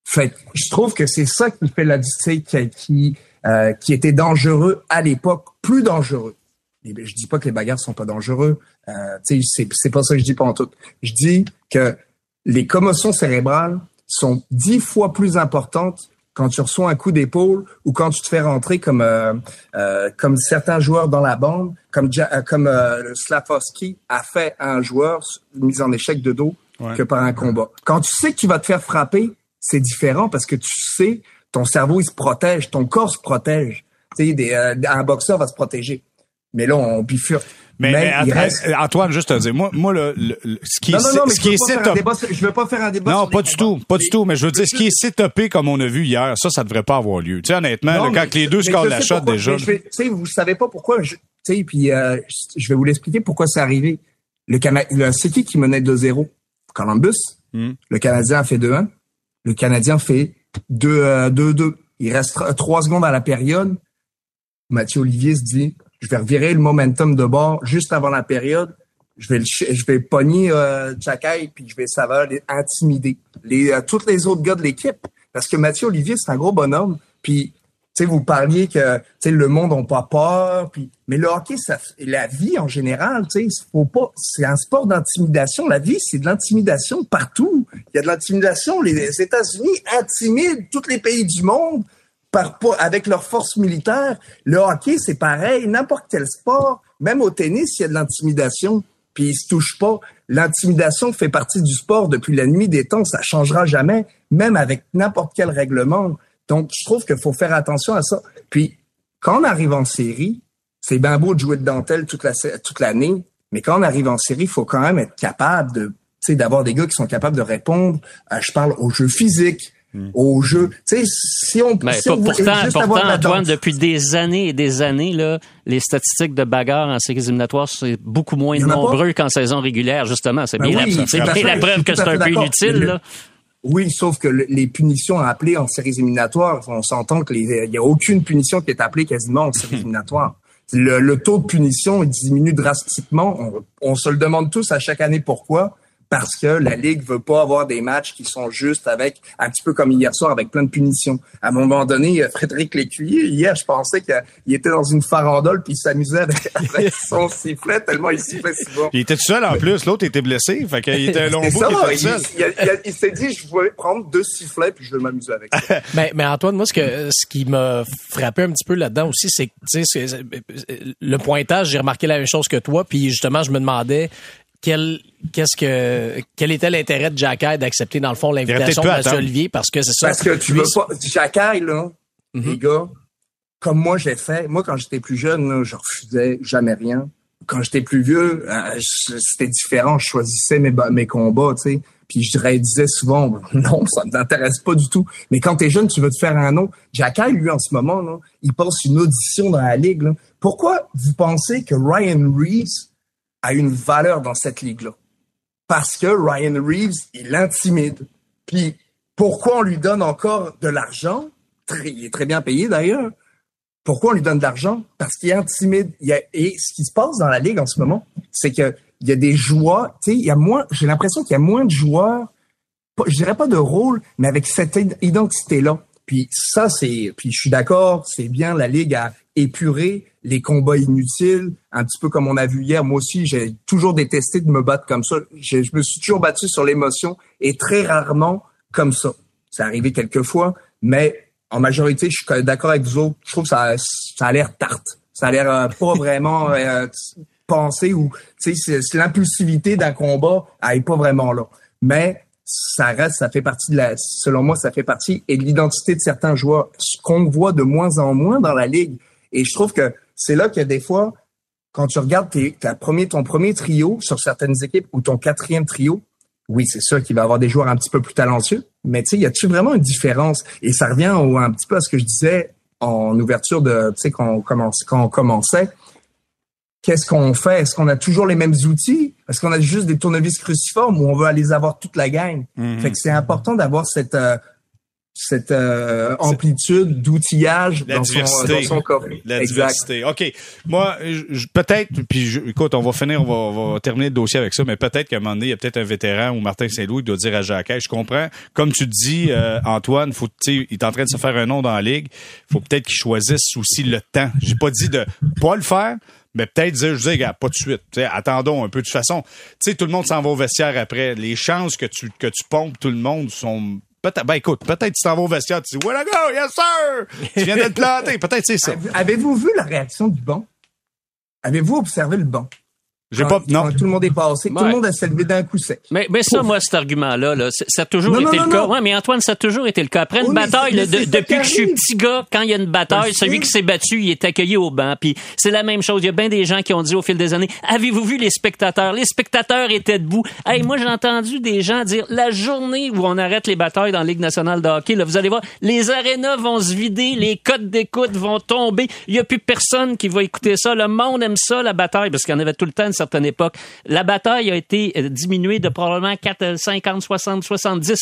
Fait je trouve que c'est ça qui fait la qui qui, euh, qui était dangereux à l'époque, plus dangereux. Et je dis pas que les bagarres sont pas dangereux. Euh, c'est c'est pas ça que je dis pas en tout. Je dis que les commotions cérébrales sont dix fois plus importantes quand tu reçois un coup d'épaule ou quand tu te fais rentrer comme euh, euh comme certains joueurs dans la bande, comme euh, comme euh, Slavovski a fait à un joueur mise en échec de dos que par un combat. Quand tu sais que tu vas te faire frapper, c'est différent parce que tu sais, ton cerveau, il se protège, ton corps se protège. Tu sais, euh, un boxeur va se protéger. Mais là, on bifurque. Mais, mais, Antoine, juste te dire, moi, moi le, ce qui est, ce qui est je veux pas faire un débat. Non, pas du tout, pas du tout. Mais je veux dire, ce qui est setupé comme on a vu hier, ça, ça devrait pas avoir lieu. Tu sais, honnêtement, quand les deux scorent la shot déjà. Tu sais, vous savez pas pourquoi. Tu sais, puis euh, je vais vous l'expliquer pourquoi c'est arrivé. Le Canada, c'est qui qui menait 2-0 Columbus. Hmm. Le Canadien a fait 2-1. Le Canadien fait 2-2. Euh, Il reste trois secondes à la période. Mathieu Olivier se dit, je vais revirer le momentum de bord juste avant la période. Je vais, je vais pogner euh, puis je vais savoir les intimider. Les, euh, tous les autres gars de l'équipe. Parce que Mathieu Olivier, c'est un gros bonhomme. Puis sais, vous parliez que le monde n'a pas peur, puis mais le hockey, ça, la vie en général, tu sais, faut pas, c'est un sport d'intimidation. La vie, c'est de l'intimidation partout. Il y a de l'intimidation. Les États-Unis intimident tous les pays du monde avec leurs forces militaires. Le hockey, c'est pareil. N'importe quel sport, même au tennis, il y a de l'intimidation. Puis ils se touchent pas. L'intimidation fait partie du sport depuis la nuit des temps. Ça changera jamais, même avec n'importe quel règlement. Donc, je trouve qu'il faut faire attention à ça. Puis, quand on arrive en série, c'est bien beau de jouer de dentelle toute l'année, mais quand on arrive en série, il faut quand même être capable de, d'avoir des gars qui sont capables de répondre. Euh, je parle au jeu physique. Au jeu. Tu sais, si on, si pourtant, juste pourtant avoir de la Antoine, depuis des années et des années, là, les statistiques de bagarre en séries éliminatoires, c'est beaucoup moins nombreux qu'en saison régulière, justement. C'est Ben bien, oui, la, bien la preuve que c'est un peu inutile. Le- Là. Oui, sauf que le- les punitions appelées en séries éliminatoires, on s'entend que les- il y a aucune punition qui est appelée quasiment en séries éliminatoires. Le, le taux de punition diminue drastiquement. On, on se le demande tous à chaque année pourquoi. Parce que la Ligue veut pas avoir des matchs qui sont justes avec, un petit peu comme hier soir, avec plein de punitions. À un moment donné, euh, Frédéric Lécuyer, hier, je pensais qu'il était dans une farandole puis il s'amusait avec, avec son sifflet tellement il sifflait si bon. Il était tout seul en plus, l'autre était blessé, fait qu'il était un long bout ça, qu'il était il, seul. il il il s'est dit, je vais prendre deux sifflets puis je vais m'amuser avec ça. Mais, mais Antoine, moi, ce que ce qui m'a frappé un petit peu là-dedans aussi, c'est que le pointage, j'ai remarqué la même chose que toi, puis justement, je me demandais quel qu'est-ce que quel était l'intérêt de Jacky d'accepter dans le fond l'invitation de peut-être M. Olivier? Parce que c'est ça. Parce que tu lui, veux pas. Jacquard, là, Mhm. les gars, comme moi j'ai fait, moi quand j'étais plus jeune, là, je refusais jamais rien. Quand j'étais plus vieux, euh, c'était différent. Je choisissais mes, mes combats, tu sais. Puis je dirais, disais souvent, non, ça ne m'intéresse pas du tout. Mais quand t'es jeune, tu veux te faire un nom. Jacquard, lui, en ce moment, là, il passe une audition dans la ligue. Là. Pourquoi vous pensez que Ryan Reeves a une valeur dans cette ligue-là? Parce que Ryan Reeves, il intimide. Puis pourquoi on lui donne encore de l'argent? Il est très bien payé d'ailleurs. Pourquoi on lui donne de l'argent? Parce qu'il est intimide. A- et ce qui se passe dans la ligue en ce moment, c'est que il y a des joueurs, tu sais, a moins, j'ai l'impression qu'il y a moins de joueurs, je dirais pas de rôle, mais avec cette id- identité-là. Puis ça, c'est, puis je suis d'accord, c'est bien la ligue à épurer les combats inutiles, un petit peu comme on a vu hier. Moi aussi, j'ai toujours détesté de me battre comme ça. Je, je me suis toujours battu sur l'émotion et très rarement comme ça. C'est arrivé quelques fois, mais en majorité, je suis d'accord avec vous autres. Je trouve que ça, ça a l'air tarte. Ça a l'air euh, pas vraiment euh, pensé ou tu sais, c'est- c'est l'impulsivité d'un combat, elle est pas vraiment là. Mais ça reste, ça fait partie de la, selon moi, ça fait partie et de l'identité de certains joueurs, ce qu'on voit de moins en moins dans la ligue. Et je trouve que c'est là que des fois, quand tu regardes tes, ta premier, ton premier trio sur certaines équipes ou ton quatrième trio, oui, c'est sûr qu'il va y avoir des joueurs un petit peu plus talentueux, mais tu sais, y a-tu vraiment une différence? Et ça revient au, un petit peu à ce que je disais en ouverture de, tu sais, quand quand on commençait. Qu'est-ce qu'on fait? Est-ce qu'on a toujours les mêmes outils? Est-ce qu'on a juste des tournevis cruciformes ou on veut les avoir toute la gang? Fait que c'est important d'avoir cette, euh, cette euh, amplitude d'outillage La dans dans son corps. La exact. diversité. OK. Moi, peut-être, puis je- écoute, on va finir, on va, on va terminer le dossier avec ça, mais peut-être qu'à un moment donné, il y a peut-être un vétéran ou Martin Saint-Louis qui doit dire à Jacques, Hey, je comprends. Comme tu dis, euh, Antoine, faut, il est en train de se faire un nom dans la ligue. faut peut-être qu'il choisisse aussi le temps. J'ai pas dit de pas le faire, mais peut-être dire, je dis, gars, pas de suite. Tu sais, attendons un peu. De toute façon, tu sais, tout le monde s'en va au vestiaire après. Les chances que tu, que tu pompes tout le monde sont Peut-être, ben écoute, peut-être tu t'en vas au vestiaire, tu dis, voilà go, yes sir! Tu viens de te planter. Peut-être c'est ça. Avez- Avez-vous vu la réaction du banc? Avez-vous observé le banc? J'ai pas, non. tout le monde est passé, tout le monde a s'est levé d'un coup sec. Mais, mais ça, moi, cet argument-là, là, ça a toujours Non, été non, le cas. Ouais, mais Antoine, ça a toujours été le cas. Après une bataille, là, de- depuis que je suis petit gars, quand il y a une bataille, Je celui sais. qui s'est battu, il est accueilli au banc. Puis c'est la même chose. Il y a bien des gens qui ont dit au fil des années, avez-vous vu les spectateurs? Les spectateurs étaient debout. Hey, moi, j'ai entendu des gens dire, la journée où on arrête les batailles dans la Ligue nationale de hockey, là, vous allez voir, les arénas vont se vider, les codes d'écoute vont tomber. Il y a plus personne qui va écouter ça. Le monde aime ça, la bataille, parce qu'il y en avait tout le temps certaine époque. La bataille a été euh, diminuée de probablement 4, euh, 50, 60, 70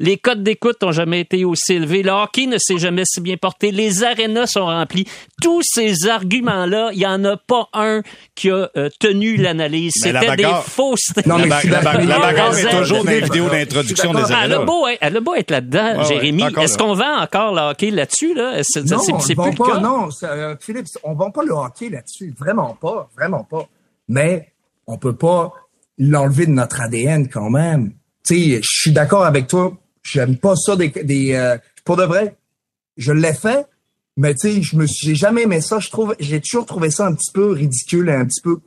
Les codes d'écoute ont jamais été aussi élevés. Le hockey ne s'est jamais si bien porté. Les arénas sont remplis. Tous ces arguments-là, il y en a pas un qui a euh, tenu l'analyse. Mais la C'était des bagarre- faussetés. Non, mais la la bagarre est toujours des Je suis vidéos d'introduction des d'accord. Elle a arénas. beau, être- elle a beau être là-dedans, Ouais, ouais, Jérémy. Est-ce qu'on vend encore le hockey là-dessus? Là? C'est, Non, plus le pas, cas? non, euh, Philippe, on vend pas le hockey là-dessus. Vraiment pas, vraiment pas. Mais on peut pas l'enlever de notre ADN quand même. Tu sais, je suis d'accord avec toi. J'aime pas ça des, des euh, pour de vrai. Je l'ai fait, mais tu sais, je me suis, j'ai jamais aimé ça. Je trouve, j'ai toujours trouvé ça un petit peu ridicule, un petit peu.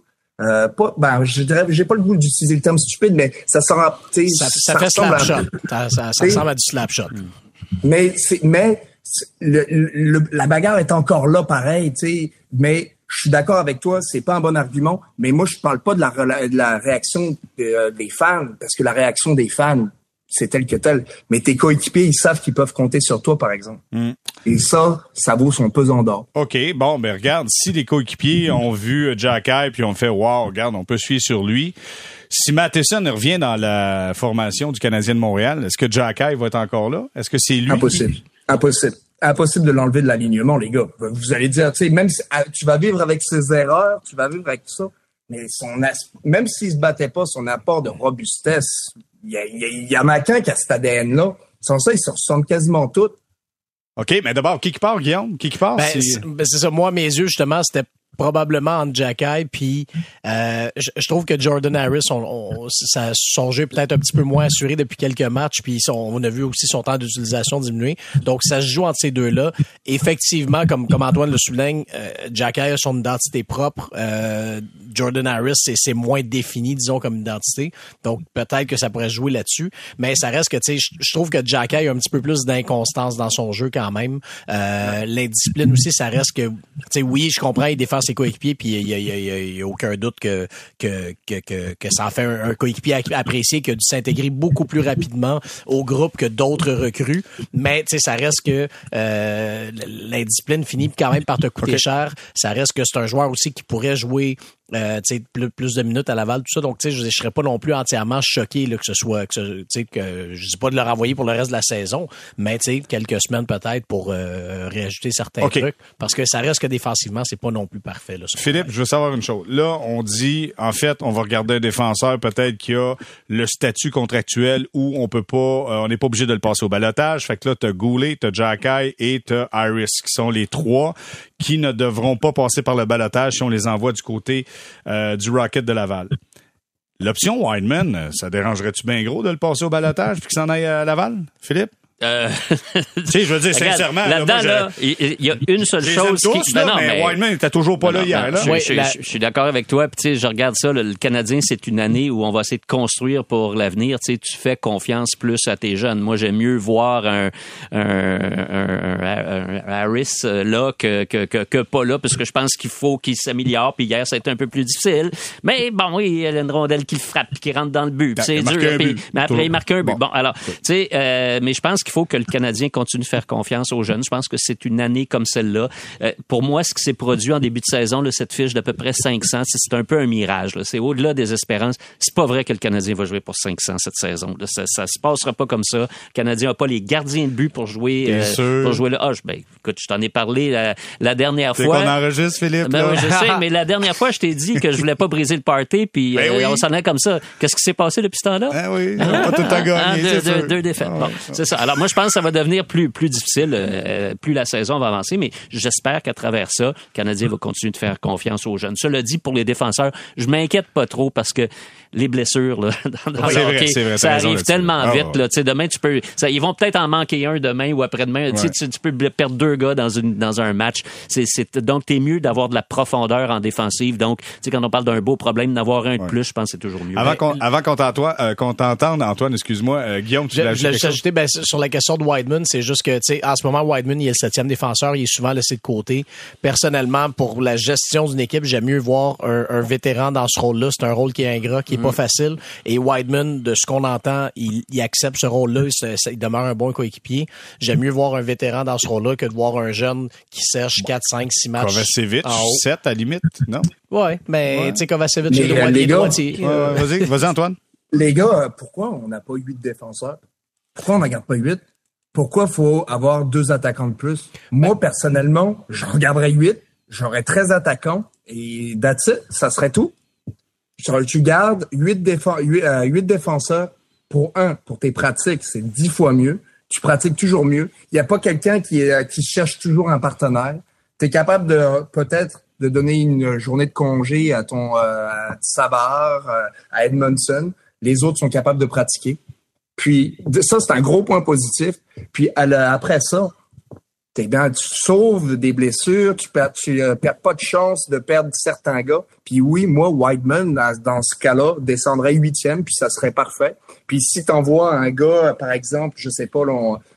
Euh, pas, ben, je dirais, j'ai pas le goût d'utiliser le terme stupide, mais ça sent, sais, Ça, ça fait ressemble à- slap shot. Ça, ça, ça ressemble à du slap shot. mais c'est mais le, le- la bagarre est encore là pareil, tu sais. Mais je suis d'accord avec toi, c'est pas un bon argument. Mais moi, je parle pas de la, rela- de la réaction de- euh, des fans, parce que la réaction des fans, c'est tel que tel. Mais tes coéquipiers, ils savent qu'ils peuvent compter sur toi, par exemple. Mm. Et ça, ça vaut son pesant d'or. OK, bon, ben regarde, si les coéquipiers ont vu Jack puis ont fait Wow, regarde, on peut suivre sur lui. Si Matheson revient dans la formation du Canadien de Montréal, est-ce que Jack va être encore là? Est-ce que c'est lui? Impossible. Impossible. Impossible de l'enlever de l'alignement, les gars. Vous allez dire, tu sais, même si ah, tu vas vivre avec ses erreurs, tu vas vivre avec tout ça. Mais son même s'il se battait pas, son apport de robustesse, il y a, y, y a qui a cet ADN-là. Sans ça, ils se ressemblent quasiment tous. OK, mais d'abord, qui part, Guillaume? Qui part? Ben, ben, c'est ça. Moi, mes yeux, justement, c'était probablement entre Jacky puis euh, je, trouve que Jordan Harris on, on, ça, son jeu peut-être un petit peu moins assuré depuis quelques matchs puis on a vu aussi son temps d'utilisation diminuer. Donc ça se joue entre ces deux là effectivement comme comme Antoine le souligne euh, a son identité propre euh, Jordan Harris c'est moins défini disons comme identité. Donc peut-être que ça pourrait jouer là-dessus. Mais ça reste que tu sais je trouve que Jacky a un petit peu plus d'inconstance dans son jeu quand même. Euh, l'indiscipline aussi ça reste que tu sais oui je comprends il défend ses coéquipiers, puis il y a, aucun doute que que, que, que, ça en fait un, coéquipier apprécié qui a dû s'intégrer beaucoup plus rapidement au groupe que d'autres recrues. Mais tu sais, ça reste que euh, l'indiscipline finit quand même par te coûter cher. Ça reste que c'est un joueur aussi qui pourrait jouer euh, plus, plus de minutes à Laval, tout ça. Donc, je ne serais pas non plus entièrement choqué là, que ce soit, que, ce, que je dis pas de le renvoyer pour le reste de la saison, mais quelques semaines peut-être pour euh, réajouter certains trucs, parce que ça reste que défensivement, c'est pas non plus parfait. Là, Philippe, je veux savoir une chose. Là, on dit, en fait, on va regarder un défenseur peut-être qui a le statut contractuel où on peut pas, euh, on n'est pas obligé de le passer au balotage. Fait que là, t'as Goulet, t'as Jacky et t'as Iris, qui sont les trois qui ne devront pas passer par le balotage si on les envoie du côté euh, du Rocket de Laval. L'option Wideman, ça dérangerait-tu bien gros de le passer au balotage puis qu'il s'en aille à Laval, Philippe? Euh... tu sais, je veux dire, sincèrement. Là-dedans, là, il y, a une seule chose qui. Là, non, mais, Wideman n'était toujours pas là hier. Là. Je, je, suis d'accord avec toi. Puis, tu sais, je regarde ça. le Canadien, c'est une année où on va essayer de construire pour l'avenir. Tu sais, tu fais confiance plus à tes jeunes. Moi, j'aime mieux voir un, un, un, Harris euh, là que, que, que, que, pas là, parce que je pense qu'il faut qu'il s'améliore. Puis hier, ça a été un peu plus difficile. Mais bon, oui, il y a une rondelle qui le frappe, qui rentre dans le but. C'est dur. mais après, il marque un but. Bon, alors, tu sais, euh, mais je pense qu'il faut que le Canadien continue de faire confiance aux jeunes. Je pense que c'est une année comme celle-là. Euh, pour moi, ce qui s'est produit en début de saison, là, cette fiche d'à peu près 500, c'est un peu un mirage. C'est au-delà des espérances. C'est pas vrai que le Canadien va jouer pour 500 cette saison. Ça, ça se passera pas comme ça. Le Canadien n'a pas les gardiens de but pour jouer euh, pour jouer là. Ah, ben, écoute, je t'en ai parlé la, dernière fois. qu'on enregistre, Philippe. Ben, je sais, mais la dernière fois, je t'ai dit que je voulais pas briser le party, puis ben euh, on s'en est comme ça. Qu'est-ce qui s'est passé depuis ce temps-là? Ben oui, pas tout à gagner, ah, deux, deux, défaites. Ah, bon, c'est ça. Alors moi, je pense que ça va devenir plus difficile, euh, plus la saison va avancer, mais j'espère qu'à travers ça, Canadien va continuer de faire confiance aux jeunes. Cela dit, pour les défenseurs, je m'inquiète pas trop parce que les blessures là, dans, le hockey, ça arrive tellement ah, vite. Là, demain, tu peux, ça, ils vont peut-être en manquer un demain ou après-demain. Tu, tu, peux perdre deux gars dans, une, dans un match. C'est, c'est, donc, t'es mieux d'avoir de la profondeur en défensive. Donc, quand on parle d'un beau problème, d'avoir un de plus, je pense que c'est toujours mieux. Avant qu'on, avant qu'on, euh, qu'on t'entende, Antoine, excuse-moi, euh, Guillaume, tu l'as ajouté ben, sur la question de Wideman, c'est juste que, tu sais, en ce moment, Wideman, il est le septième défenseur, il est souvent laissé de côté. Personnellement, pour la gestion d'une équipe, j'aime mieux voir un, un vétéran dans ce rôle-là. C'est un rôle qui est ingrat, qui est pas mm. facile. Et Wideman, de ce qu'on entend, il, il, accepte ce rôle-là. Il, il, demeure un bon coéquipier. J'aime mieux voir un vétéran dans ce rôle-là que de voir un jeune qui cherche 4, 5, 6 matchs. Kovacevic, 7 à limite, non? Ouais, mais tu sais, Kovacevic, c'est le droitier. Vas-y, vas-y, Antoine. Les gars, pourquoi on n'a pas 8 défenseurs? Pourquoi on n'en garde pas 8? Pourquoi faut avoir deux attaquants de plus? Moi, personnellement, j'en garderais 8. J'aurais 13 attaquants et that's it, ça serait tout. Tu gardes 8, euh, défenseurs pour un, pour tes pratiques, c'est 10 fois mieux. Tu pratiques toujours mieux. Il n'y a pas quelqu'un qui, euh, qui cherche toujours un partenaire. Tu es capable de peut-être de donner une journée de congé à ton euh, à Savard, à Edmondson. Les autres sont capables de pratiquer. Puis ça, c'est un gros point positif. Puis après ça, t'es bien, tu sauves des blessures, tu perds, tu euh, perds pas de chance de perdre certains gars. Puis oui, moi, Whiteman, dans, ce cas-là, descendrait huitième, puis ça serait parfait. Puis si t'envoies un gars, par exemple, je sais pas,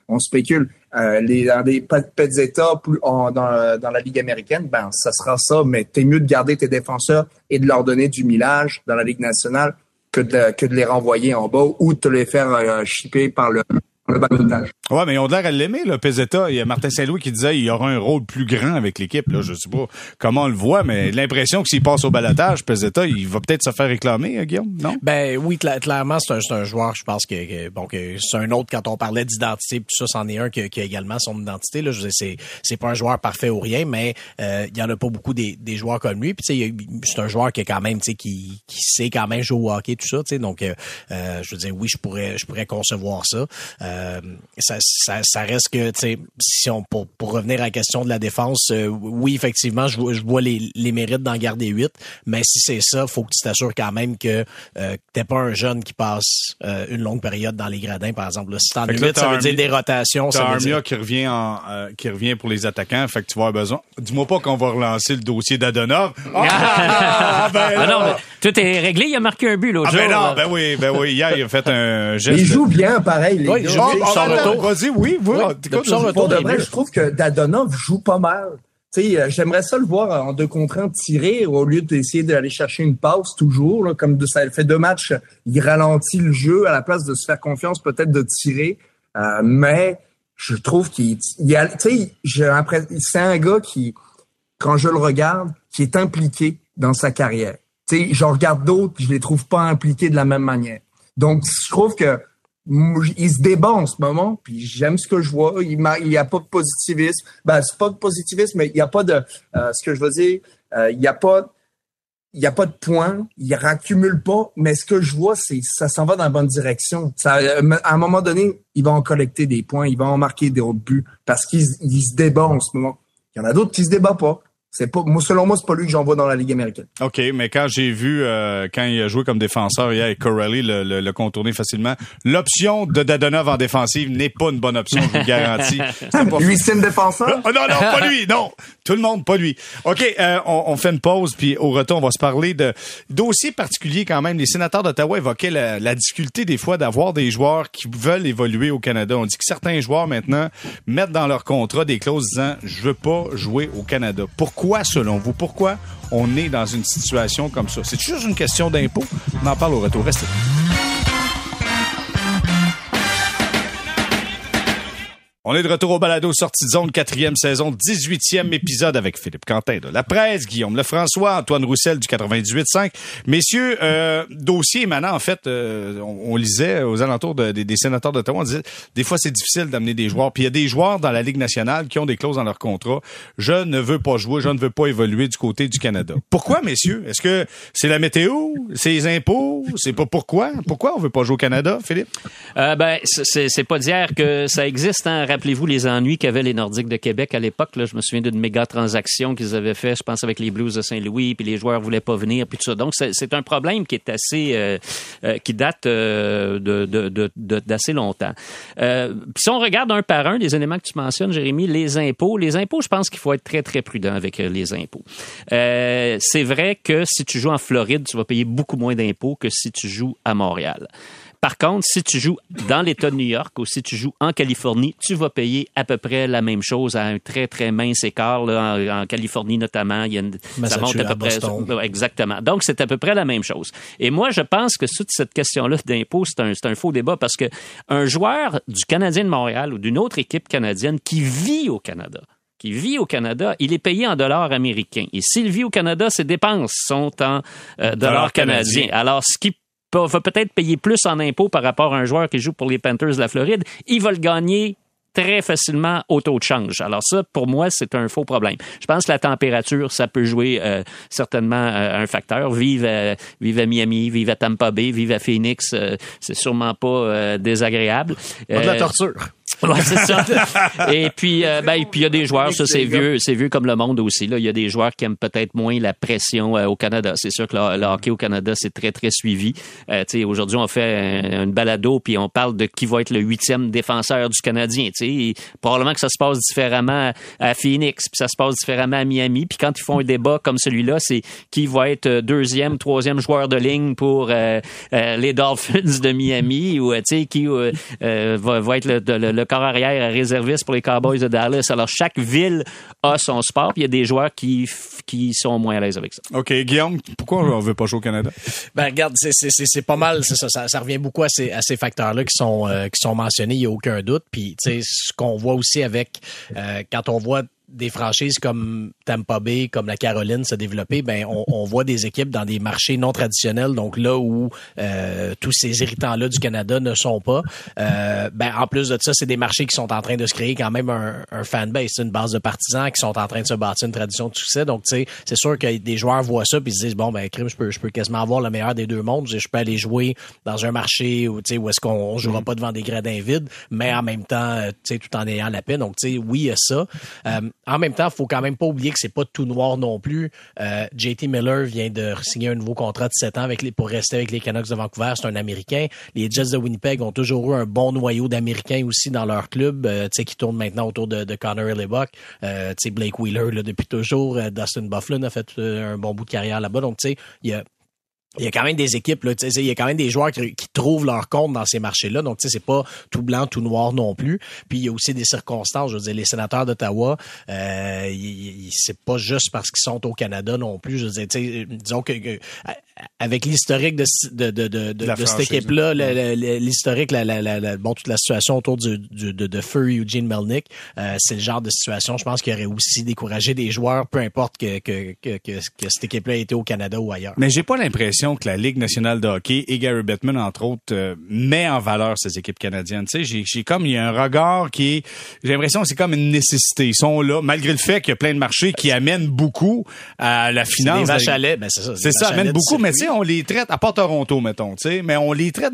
on, spécule, euh, les, dans des petits états plus dans, dans la Ligue américaine, ben ça sera ça, mais t'es mieux de garder tes défenseurs et de leur donner du millage dans la Ligue nationale que de, que de les renvoyer en bas ou de te les faire euh, shipper par le, le balotage. Ouais, mais ils ont l'air à l'aimer, là, Peseta. Il y a Martin Saint-Louis qui disait qu'il y aura un rôle plus grand avec l'équipe. Là, je sais pas comment on le voit, mais l'impression que s'il passe au balotage, Peseta, il va peut-être se faire réclamer, hein, Guillaume, non? Ben oui, cla- clairement, c'est un, c'est un joueur, je pense que, que- bon, que c'est un autre quand on parlait d'identité, puis tout ça, c'en est un qui, qui a également son identité. Là, je veux dire, c'est, c'est pas un joueur parfait ou rien, mais euh, il y en a pas beaucoup des, des joueurs comme lui. Puis tu sais, il y a- c'est un joueur qui est quand même, tu sais, qui, qui sait quand même jouer au hockey, tout ça. Tu sais, donc, euh, euh, je veux dire, oui, je pourrais, je pourrais concevoir ça. Euh, ça, ça, ça reste que, tu sais, si on pour, pour revenir à la question de la défense, euh, oui, effectivement, je vois, je vois les, les mérites d'en garder huit, mais si c'est ça, faut que tu t'assures quand même que euh, t'es pas un jeune qui passe euh, une longue période dans les gradins, par exemple. Là, si t'en as Fait que là, huit, ça veut dire des rotations. T'as Armia dire... qui revient en, euh, qui revient pour les attaquants, fait que tu vas avoir besoin. Dis-moi pas qu'on va relancer le dossier d'Adonov. Ah, ben Ah non, mais tout est réglé. Il a marqué un but l'autre Ah, ben non, ben oui, ben oui. Hier, il a fait un geste. Il joue bien, pareil, les Oui, il gars. Vas-y, oui, oui. Oui. Pour de est vrai, je trouve que Dadonov joue pas mal. Tu sais, euh, j'aimerais ça le voir en deux contre un tirer au lieu d'essayer d'aller chercher une passe toujours. Là, comme de, ça fait deux matchs, il ralentit le jeu à la place de se faire confiance, peut-être de tirer. Euh, mais je trouve qu'il il y a, tu sais, j'ai l'impression, c'est un gars qui, quand je le regarde, qui est impliqué dans sa carrière. Tu sais, j'en regarde d'autres, je les trouve pas impliqués de la même manière. Donc, je trouve que il se débat en ce moment, puis j'aime ce que je vois. Il m'a- il y a pas de positivisme. Ben, c'est pas de positivisme, mais il y a pas de, euh, ce que je veux dire, euh, il y a pas, il y a pas de points, il raccumule pas, mais ce que je vois, c'est, ça s'en va dans la bonne direction. Ça, euh, à un moment donné, il va en collecter des points, il va en marquer des autres buts, parce qu'il se- il se débat en ce moment. Il y en a d'autres qui se débattent pas. C'est pas, moi, selon moi, c'est pas lui que j'envoie dans la Ligue américaine. OK, mais quand j'ai vu, euh, quand il a joué comme défenseur hier et Corelli le, le, le contourner facilement, l'option de Dadonov en défensive n'est pas une bonne option, je vous le garantis. Pas Lui, c'est une défenseur? Oh non, non, pas lui, non. Tout le monde, pas lui. OK, euh, on, on fait une pause, puis au retour, on va se parler de dossiers particuliers quand même. Les sénateurs d'Ottawa évoquaient la, la difficulté des fois d'avoir des joueurs qui veulent évoluer au Canada. On dit que certains joueurs maintenant mettent dans leur contrat des clauses disant « je veux pas jouer au Canada ». Pourquoi, selon vous? Pourquoi on est dans une situation comme ça? C'est juste une question d'impôt? On en parle au retour. Restez On est de retour au balado sortie de zone, quatrième saison, 18e épisode avec Philippe Quentin de La Presse, Guillaume Lefrançois, Antoine Roussel du 98.5. Messieurs, euh, dossier émanant, en fait, euh, on, on lisait aux alentours de- des- des sénateurs d'Ottawa, on disait, des fois c'est difficile d'amener des joueurs. Puis il y a des joueurs dans la Ligue nationale qui ont des clauses dans leur contrat. Je ne veux pas jouer, je ne veux pas évoluer du côté du Canada. Pourquoi, messieurs? Est-ce que c'est la météo? C'est les impôts? C'est pas pourquoi? Pourquoi on veut pas jouer au Canada, Philippe? Euh, ben, c'est pas d'hier que ça existe. Hein. Rappelez-vous les ennuis qu'avaient les Nordiques de Québec à l'époque. Je me souviens d'une méga transaction qu'ils avaient fait, je pense, avec les Blues de Saint-Louis, puis les joueurs voulaient pas venir, puis tout ça. Donc, c'est un problème qui est assez, euh, euh, qui date euh, de d'assez longtemps. Si on regarde un par un les éléments que tu mentionnes, Jérémy, les impôts, les impôts, je pense qu'il faut être très très prudent avec les impôts. C'est vrai que si tu joues en Floride, tu vas payer beaucoup moins d'impôts que si tu joues à Montréal. Par contre, si tu joues dans l'État de New York ou si tu joues en Californie, tu vas payer à peu près la même chose à un très, très mince écart. Là, en, en Californie notamment, il y a une, ça monte à peu près. Exactement. Donc, c'est à peu près la même chose. Et moi, je pense que toute cette question-là d'impôt, c'est un, c'est un faux débat parce que un joueur du Canadien de Montréal ou d'une autre équipe canadienne qui vit au Canada, qui vit au Canada, il est payé en dollars américains. Et s'il vit au Canada, ses dépenses sont en euh, dollars canadiens. Alors, ce qui va peut-être payer plus en impôts par rapport à un joueur qui joue pour les Panthers de la Floride, il va le gagner très facilement au taux de change. Alors ça, pour moi, c'est un faux problème. Je pense que la température, ça peut jouer euh, certainement euh, un facteur. Vive, à- vive à Miami, vive à Tampa Bay, vive à Phoenix, euh, c'est sûrement pas euh, désagréable. Pas de la Euh, torture. Ouais, c'est ça. Et puis, euh, ben, et puis il y a des joueurs, ça c'est vieux, c'est vieux comme le monde aussi. Là, il y a des joueurs qui aiment peut-être moins la pression euh, au Canada. C'est sûr que le, hockey au Canada c'est très très suivi. Euh, aujourd'hui on fait un- une balado puis on parle de qui va être le huitième défenseur du Canadien. Tu sais, Et probablement que ça se passe différemment à Phoenix, puis ça se passe différemment à Miami. Puis quand ils font un débat comme celui-là, c'est qui va être deuxième, troisième joueur de ligne pour euh, les Dolphins de Miami ou qui va, va être le, le- le le corps arrière réserviste pour les Cowboys de Dallas. Alors, chaque ville a son sport, puis il y a des joueurs qui, qui sont moins à l'aise avec ça. OK. Guillaume, pourquoi on veut pas jouer au Canada? Ben, regarde, c'est pas mal, c'est ça, ça, revient beaucoup à ces, à ces facteurs-là qui sont, euh, qui sont mentionnés, il n'y a aucun doute. Puis, tu sais, ce qu'on voit aussi avec, euh, quand on voit des franchises comme Tampa Bay, comme la Caroline se développer, ben on, on, voit des équipes dans des marchés non traditionnels, donc là où euh, tous ces irritants-là du Canada ne sont pas. Euh, ben en plus de ça, c'est des marchés qui sont en train de se créer quand même un, un fanbase, une base de partisans qui sont en train de se bâtir une tradition de succès. Donc tu sais, c'est sûr que des joueurs voient ça puis se disent bon ben crime, je peux je peux quasiment avoir le meilleur des deux mondes, je peux aller jouer dans un marché où tu sais où est-ce qu'on jouera mm. pas devant des gradins vides, mais en même temps tu sais tout en ayant la paix. Donc tu sais oui il y a ça. Euh, en même temps, faut quand même pas oublier que c'est pas tout noir non plus. Euh, JT Miller vient de signer un nouveau contrat de 7 ans avec les, pour rester avec les Canucks de Vancouver. C'est un Américain. Les Jets de Winnipeg ont toujours eu un bon noyau d'Américains aussi dans leur club, euh, tu sais, qui tourne maintenant autour de, de Connor Hellebuck. Euh, tu sais, Blake Wheeler, là, depuis toujours. Euh, Dustin Bufflin a fait un bon bout de carrière là-bas. Donc, tu sais, il y a il y a quand même des équipes, là, il y a quand même des joueurs qui, trouvent leur compte dans ces marchés-là. Donc, tu sais, c'est pas tout blanc, tout noir non plus. Puis il y a aussi des circonstances. Je veux dire, les sénateurs d'Ottawa, euh, c'est pas juste parce qu'ils sont au Canada non plus. Je veux dire, disons que, avec l'historique de, de, de, de, de cette équipe-là, l'historique, la, la, la, bon, toute la situation autour du, du de, de Feu Eugene Melnick, euh, c'est le genre de situation, je pense, qui aurait aussi découragé des joueurs, peu importe que, que, que, que, cette équipe-là ait été au Canada ou ailleurs. Mais j'ai pas l'impression que la Ligue nationale de hockey et Gary Bettman, entre autres, euh, met en valeur ces équipes canadiennes. Tu sais, j'ai comme, il y a un regard qui est, j'ai l'impression que c'est comme une nécessité. Ils sont là, malgré le fait qu'il y a plein de marchés qui amènent beaucoup à la finance. Ben c'est ça. C'est ça, amène beaucoup, mais tu sais, on les traite, à part Toronto, mettons, tu sais, mais on les traite,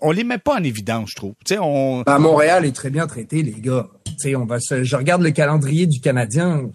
on les met pas en évidence, je trouve. Tu sais, on... Ben, Montréal est très bien traité, les gars. Tu sais, on va se, je regarde le calendrier du Canadien,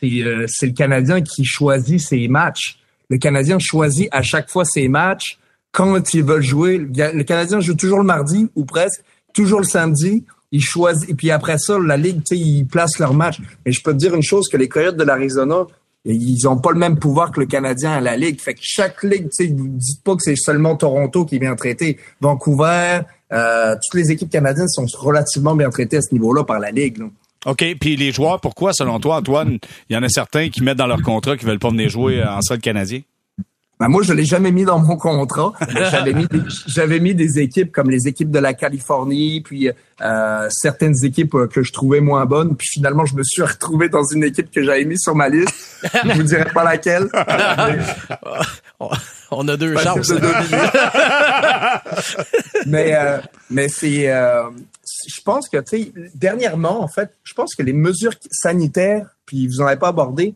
c'est, euh, c'est le Canadien qui choisit ses matchs. Le Canadien choisit à chaque fois ses matchs quand ils veulent jouer. Le Canadien joue toujours le mardi ou presque, toujours le samedi. Ils choisissent et puis après ça, la ligue, tu sais, ils placent leur match. Mais je peux te dire une chose que les Coyotes de l'Arizona, ils ont pas le même pouvoir que le Canadien à la Ligue. Fait que chaque Ligue, tu sais, dites pas que c'est seulement Toronto qui est bien traité. Vancouver, euh, toutes les équipes canadiennes sont relativement bien traitées à ce niveau-là par la Ligue. OK. Puis les joueurs, pourquoi, selon toi, Antoine, il y en a certains qui mettent dans leur contrat qu'ils veulent pas venir jouer en sol canadien? Ben moi, je l'ai jamais mis dans mon contrat. J'avais mis, des, j'avais mis des équipes comme les équipes de la Californie, puis euh, certaines équipes que je trouvais moins bonnes. Puis finalement, je me suis retrouvé dans une équipe que j'avais mis sur ma liste. je vous dirai pas laquelle. On a deux chances. mais euh, mais c'est, euh, je pense que tu sais, dernièrement, en fait, je pense que les mesures sanitaires, puis vous en avez pas abordé,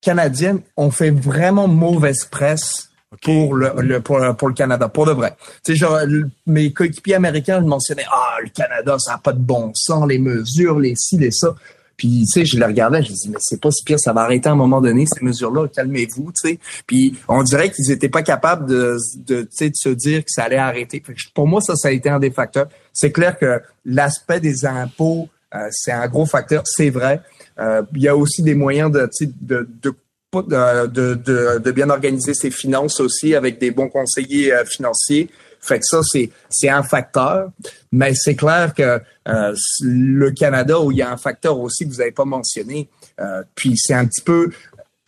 canadiennes ont fait vraiment mauvaise presse pour le, pour, le Canada, pour de vrai. Tu sais, genre, mes coéquipiers américains mentionnaient Ah, le Canada, ça n'a pas de bon sens, les mesures, les ci, les ça. Puis, tu sais, je le regardais, je me disais, mais c'est pas si pire, ça va arrêter à un moment donné, ces mesures-là, calmez-vous, tu sais. Puis, on dirait qu'ils étaient pas capables de, de, de se dire que ça allait arrêter. Pour moi, ça, ça a été un des facteurs. C'est clair que l'aspect des impôts, euh, c'est un gros facteur, c'est vrai. Euh, il y a aussi des moyens de, de, de de, de, de, bien organiser ses finances aussi avec des bons conseillers euh, financiers. Fait que ça, c'est, c'est un facteur. Mais c'est clair que euh, le Canada, où il y a un facteur aussi que vous n'avez pas mentionné, euh, puis c'est un petit peu...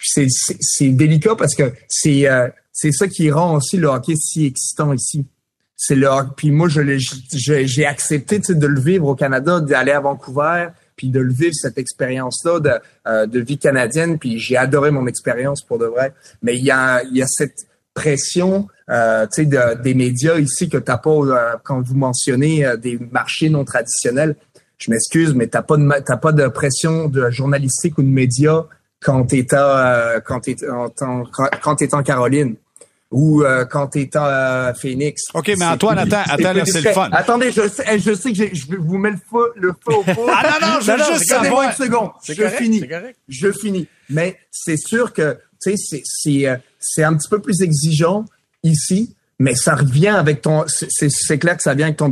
C'est, c'est, délicat parce que c'est, c'est ça qui rend aussi le hockey si excitant ici. C'est le Puis moi, je j'ai accepté de le vivre au Canada, d'aller à Vancouver, puis de le vivre cette expérience-là de, euh, de vie canadienne. Puis j'ai adoré mon expérience pour de vrai. Mais il y a, il y a cette pression euh, de, des médias ici que t'as pas euh, quand vous mentionnez euh, des marchés non traditionnels. Je m'excuse, mais t'as pas t'as pas de pression de journalistique ou de médias quand t'es quand t'es en, quand t'es en Caroline ou euh, quand tu es à Phoenix. OK, mais Antoine, attends, attends, c'est le fun. Attendez, je sais, je sais que je vous mets le feu, le feu au feu. ah non, non, je veux juste savoir. une seconde. Je finis. Je finis. Mais c'est sûr que, tu sais, c'est, euh, c'est un petit peu plus exigeant ici, mais ça revient avec ton, c'est clair que ça vient avec ton,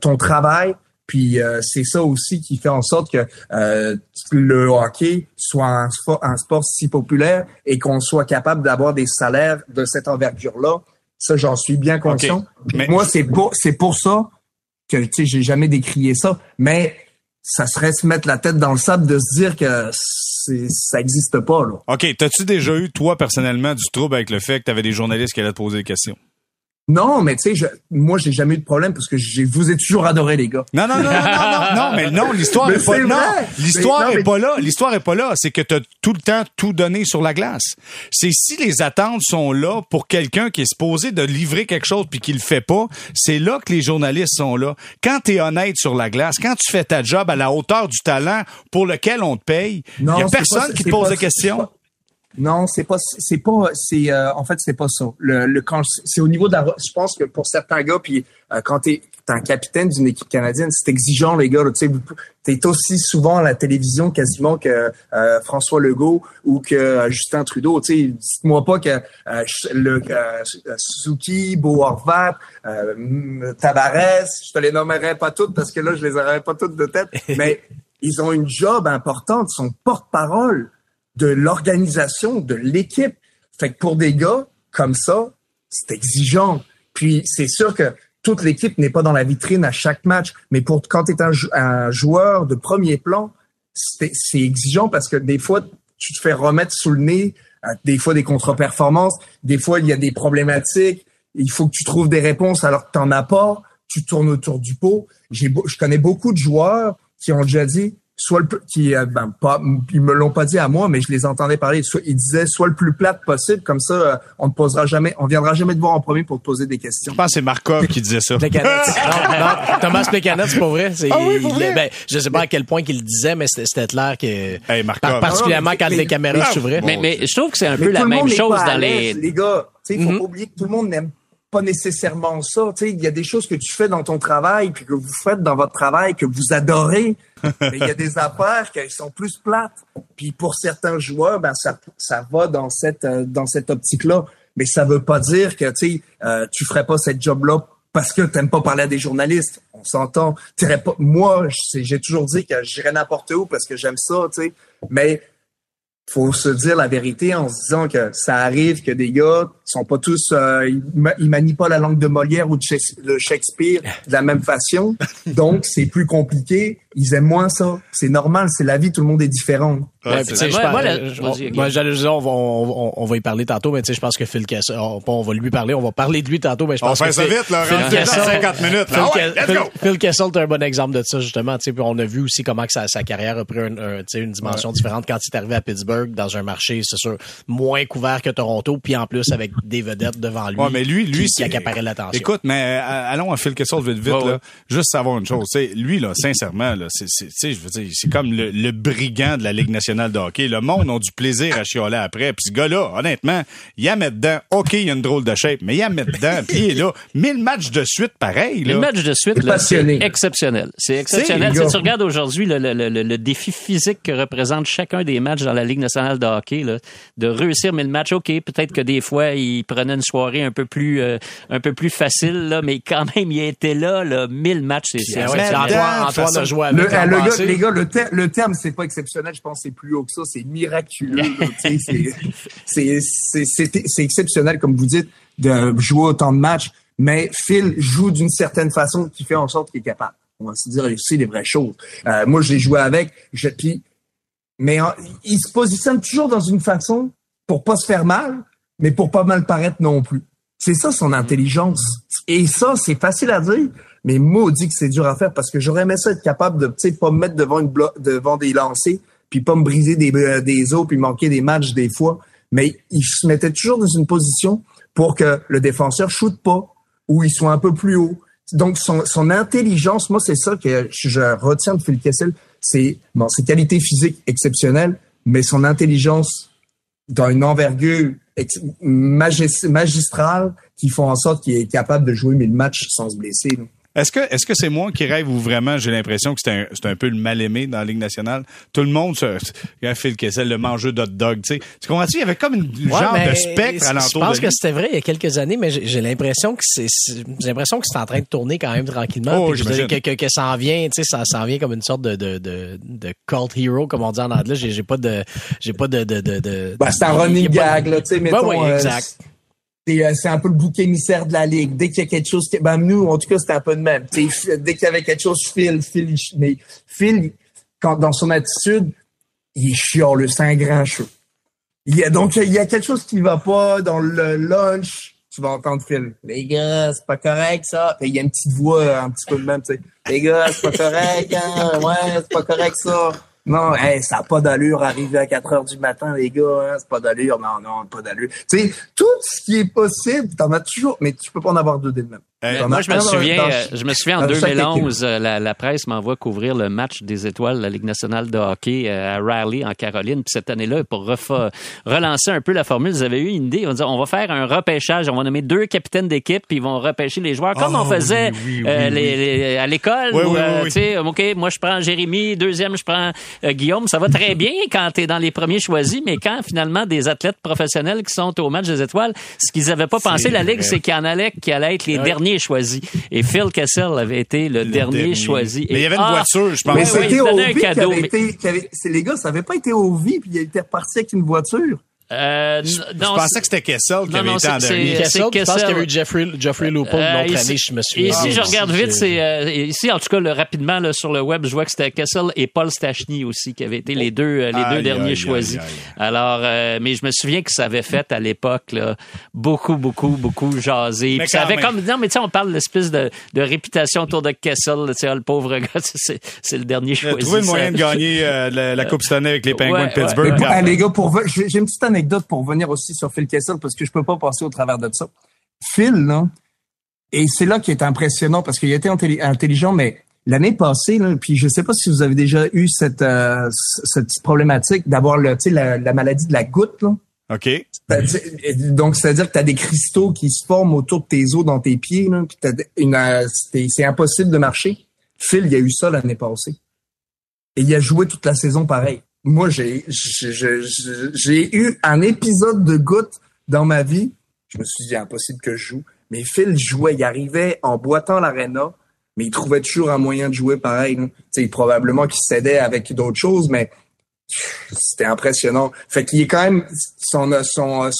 ton travail, puis euh, c'est ça aussi qui fait en sorte que euh, le hockey soit un, un, sport si populaire et qu'on soit capable d'avoir des salaires de cette envergure-là. Ça, j'en suis bien conscient. Mais... Moi, c'est pour c'est pour ça que tu sais, j'ai jamais décrié ça, mais ça serait se mettre la tête dans le sable de se dire que ça existe pas là. OK, t'as-tu déjà eu toi personnellement du trouble avec le fait que tu avais des journalistes qui allaient te poser des questions? Non, mais tu sais, moi, j'ai jamais eu de problème parce que je vous ai toujours adoré, les gars. Non, non, non, non, non, non, mais non, l'histoire est, pas, non, l'histoire est pas là. L'histoire est pas là. C'est que tu as tout le temps tout donné sur la glace. C'est si les attentes sont là pour quelqu'un qui est supposé de livrer quelque chose puis qui le fait pas, c'est là que les journalistes sont là. Quand tu es honnête sur la glace, quand tu fais ta job à la hauteur du talent pour lequel on te paye, il y a personne qui te pose des questions. Non, c'est pas, c'est pas, c'est, euh, en fait, c'est pas ça. Le, le quand c'est au niveau de la, je pense que pour certains gars, puis euh, quand t'es, t'es un capitaine d'une équipe canadienne, c'est exigeant les gars. Tu sais, t'es aussi souvent à la télévision quasiment que euh, François Legault ou que Justin Trudeau. Tu sais, dites-moi pas que le Suzuki, Beau Horvat, Tavares, je te les nommerai pas toutes parce que là, je les aurais pas toutes de tête, mais ils ont une job importante, ils sont porte-parole de l'organisation, de l'équipe. Fait que pour des gars comme ça, c'est exigeant. Puis c'est sûr que toute l'équipe n'est pas dans la vitrine à chaque match, mais pour quand tu es un, joueur de premier plan, c'est exigeant parce que des fois, tu te fais remettre sous le nez, euh, des fois des contre-performances, des fois il y a des problématiques, il faut que tu trouves des réponses alors que tu n'en as pas, tu tournes autour du pot. je connais beaucoup de joueurs qui ont déjà dit, soit le qui euh, ben, pas ils me l'ont pas dit à moi mais je les entendais parler soit ils disaient soit le plus plate possible comme ça euh, on ne posera jamais on viendra jamais te voir en premier pour te poser des questions. Je pense que c'est Markov qui disait ça. non, non, Thomas Plekanec c'est pas vrai, c'est ah oui, ben, je sais pas à quel point qu'il le disait mais c'était clair que hey, Markov. particulièrement quand les caméras s'ouvraient. Mais, mais je trouve que c'est un peu la même chose dans les les gars, tu sais faut mm-hmm. pas oublier que tout le monde n'aime pas nécessairement ça. Tu sais, il y a des choses que tu fais dans ton travail, puis que vous faites dans votre travail, que vous adorez. mais il y a des affaires qui sont plus plates. Puis pour certains joueurs, ben ça, ça va dans cette euh, dans cette optique-là. Mais ça veut pas dire que tu sais, euh, tu ferais pas cette job-là parce que t'aimes pas parler à des journalistes. On s'entend. Pas, moi, j'ai toujours dit que j'irais n'importe où parce que j'aime ça, tu sais. Mais faut se dire la vérité en se disant que ça arrive que des gars sont pas tous euh, ils, manient pas la langue de Molière ou de Shakespeare de la même façon. Donc c'est plus compliqué. Ils aiment moins ça. C'est normal. C'est la vie. Tout le monde est différent ouais, moi, j'allais dire on va on, on, va y parler tantôt mais tu sais je pense que Phil Kessel on, on, va lui parler on va parler de lui tantôt mais je pense on fait ça vite là Phil Kessel, 50 minutes là. Phil, ah ouais, Phil, Kessel est un bon exemple de ça justement tu sais on a vu aussi comment que sa, sa carrière a pris un, une dimension différente quand il est arrivé à Pittsburgh dans un marché, c'est sûr, moins couvert que Toronto, puis en plus avec des vedettes devant lui. Ouais, mais lui, lui, qui, accaparait l'attention. Écoute, mais euh, allons à Phil Kessel vite vite là. Juste savoir une chose, sais, lui là, sincèrement là, c'est, je veux dire, c'est comme le, brigand de la Ligue nationale de hockey. Le monde a du plaisir à chioler après. Puis ce gars-là, honnêtement, il a mettre dedans. Ok, il a une drôle de shape, mais il a mettre dedans. puis il est là, mille matchs de suite, pareil. Là. Mille matchs de suite, là, c'est exceptionnel. C'est exceptionnel. Si tu regardes aujourd'hui le, le, le, le défi physique que représente chacun des matchs dans la Ligue nationale de hockey, là, de réussir mille matchs. OK, peut-être que des fois, il prenait une soirée un peu plus, euh, un peu plus facile, là, mais quand même, il était là, là, mille matchs. C'est Antoine, Antoine a joué avec. Le, le gars, les gars, le, le terme, c'est pas exceptionnel. Je pense que c'est plus haut que ça. C'est miraculeux. c'est exceptionnel, comme vous dites, de jouer autant de matchs. Mais Phil joue d'une certaine façon qui fait en sorte qu'il est capable. On va se dire aussi les vraies choses. Euh, moi, je l'ai joué avec. Je, puis mais il se positionne toujours dans une façon pour pas se faire mal, mais pour pas mal paraître non plus. C'est ça son intelligence. Et ça, c'est facile à dire, mais maudit que c'est dur à faire parce que j'aurais aimé ça être capable de, tu sais, pas me mettre devant une devant des lancers, puis pas me briser des, euh, des os, puis manquer des matchs des fois. Mais il se mettait toujours dans une position pour que le défenseur shoote pas ou il soit un peu plus haut. Donc, son, son intelligence, moi, c'est ça que je retiens de Phil Kessel c'est bon, ses qualités physiques exceptionnelles, mais son intelligence dans une envergure magistrale qui font en sorte qu'il est capable de jouer mille matchs sans se blesser. Est-ce que est-ce que c'est moi qui rêve ou vraiment j'ai l'impression que c'est un, c'est un peu le mal aimé dans la Ligue nationale? Tout le monde se Phil Kessel, le mangeur d'hot dog, tu sais. Tu comprends-tu? Il y avait comme une genre de spectre alentour Je pense que c'était vrai il y a quelques années, mais j'ai l'impression que c'est j'ai l'impression que c'est en train de tourner quand même tranquillement. Oh, que, que, que, ça en vient, tu sais, ça s'en vient comme une sorte de, de, de, de cult hero, comme on dit en anglais. J'ai, j'ai pas de j'ai pas de de, de, bah, c'est un running gag, là, tu sais, mettons. Ouais, ouais, exact. euh, c'est un peu le bouc émissaire de la ligue. Dès qu'il y a quelque chose, qui, ben nous, en tout cas, c'était un peu de même. T'sais, dès qu'il y avait quelque chose, Phil, Phil, il- mais Phil, quand dans son attitude, il est chiant, c'est un grand chou. Il y a donc il y a quelque chose qui va pas dans le lunch. Tu vas entendre Phil. Les gars, c'est pas correct ça. Puis il y a une petite voix un petit peu de même, tu sais. Les gars, c'est pas correct, hein? Ouais, c'est pas correct ça. Non, hey, ça n'a pas d'allure arriver à 4 heures du matin, les gars, hein, c'est pas d'allure. Non, non, pas d'allure. Tu sais, tout ce qui est possible, t'en as toujours, mais tu peux pas en avoir deux dès le même. Euh, Moi, je me souviens, dans- euh, je me souviens en dans chaque 2011, euh, la, la presse m'envoie couvrir le match des étoiles de la Ligue nationale de hockey euh, à Raleigh, en Caroline. Puis cette année-là, pour relancer un peu la formule, ils avaient eu une idée. Vont dire, on va faire un repêchage. On va nommer deux capitaines d'équipe, puis ils vont repêcher les joueurs comme Oh, on faisait oui, oui, euh, oui, les- les- à l'école. Tu sais, OK, moi, je prends Jérémy. Deuxième, je prends Guillaume. Ça va très bien quand tu es dans les premiers choisis, mais quand finalement des athlètes professionnels qui sont au match des étoiles, ce qu'ils avaient pas pensé, la Ligue, c'est qu'il y en allait qui allaient être les derniers choisis. Et Phil Kessel avait été le, dernier, dernier. choisi. Mais il y avait une Ah! voiture, je pense. Mais Oui, oui, c'était donnait un qui cadeau, avait mais- été, qui avait- c'est les gars, ça avait pas été au vie puis il était reparti avec une voiture. Euh, Je non, pensais que c'était Kessel qui Non, avait non, été en dernier. Kessel, je pense qu'il y avait eu Jeffrey, Jeffrey Lupul Euh, l'autre ici- année, je me souviens. Ici, je Ah, regarde aussi, vite, c'est euh, ici en tout cas le, rapidement là, sur le web, je vois que c'était Kessel et Paul Stachny aussi qui avaient été les deux euh, les deux Aïe, derniers aïe, choisis. aïe, Alors, euh, mais je me souviens que ça avait fait à l'époque là, beaucoup beaucoup beaucoup jaser. Mais Puis ça avait même. comme non mais tu sais on parle de l'espèce de, de réputation autour de Kessel, tu sais ah, le pauvre gars, c'est c'est le dernier choisi. trouvé le moyen de gagner euh, la, la Coupe Stanley avec les Penguins Ouais, de Pittsburgh. ouais, Ah, ah, les gars, pour j'ai une petite anecdote pour venir aussi sur Phil Kessel parce que je peux pas passer au travers de ça. Phil, là, et c'est là qui est impressionnant parce qu'il était intelli- intelligent, mais l'année passée, là, puis je sais pas si vous avez déjà eu cette euh, cette problématique d'avoir le, la, la maladie de la goutte, là. OK. Donc, c'est-à-dire que tu as des cristaux qui se forment autour de tes os dans tes pieds, là, puis t'as une, euh, c'est impossible de marcher. Phil, il y a eu ça l'année passée. Et il a joué toute la saison pareil. Moi, j'ai eu un épisode de goutte dans ma vie. Je me suis dit, impossible que je joue. Mais Phil jouait, il arrivait en boitant l'aréna, mais il trouvait toujours un moyen de jouer pareil. sais, probablement qu'il s'aidait avec d'autres choses, mais c'était impressionnant. Fait qu'il est quand même son, son,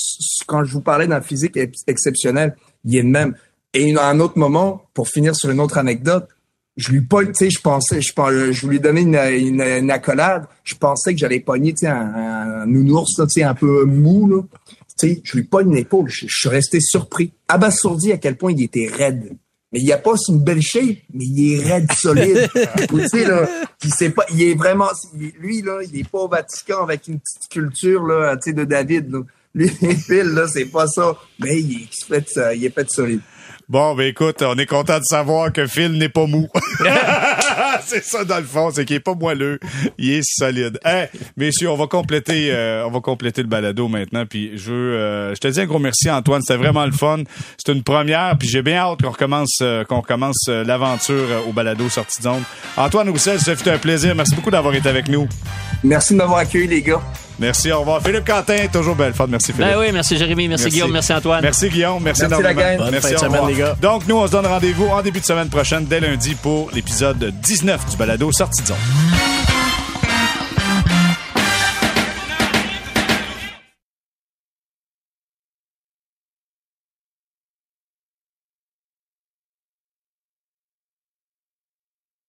quand je vous parlais d'un physique ex- exceptionnel, il est le même. Et un autre moment, pour finir sur une autre anecdote, je lui pogne, tu sais, je pensais, je, pen- je lui donnais une, une, une accolade. Je pensais que j'allais pogner, tu sais, un, un nounours, tu sais, un peu mou, là. Tu sais, je lui pogne l'épaule. Je, je suis resté surpris, abasourdi à quel point il était raide. Mais il a pas une belle shape, mais il est raide, solide. tu sais, là, il sait pas, il est vraiment, lui, là, il est pas au Vatican avec une petite culture, là, tu sais, de David, là. Lui, Phil, là, c'est pas ça. Mais il est, fait, euh, il est fait solide. Bon, ben écoute, on est content de savoir que Phil n'est pas mou. c'est ça dans le fond, c'est qu'il est pas moelleux, il est solide. Hey, messieurs, on va compléter, euh, on va compléter le balado maintenant. Puis je veux, euh, je te dis un gros merci Antoine, c'était vraiment le fun. C'est une première, puis j'ai bien hâte qu'on recommence, euh, qu'on recommence euh, l'aventure euh, au balado sortie de zone. Antoine Roussel, ça fait un plaisir. Merci beaucoup d'avoir été avec nous. Merci de m'avoir accueilli, les gars. Merci, au revoir. Philippe Quentin, toujours belle fun. Merci Philippe. Ben oui, merci Jérémy, merci, Merci. Guillaume, merci Antoine. Merci Guillaume, merci, Merci, la énormément. gang. Bonne Merci, fin de semaine, les gars. Donc nous, on se donne rendez-vous en début de semaine prochaine, dès lundi, pour l'épisode 19 du balado Sortie de zone.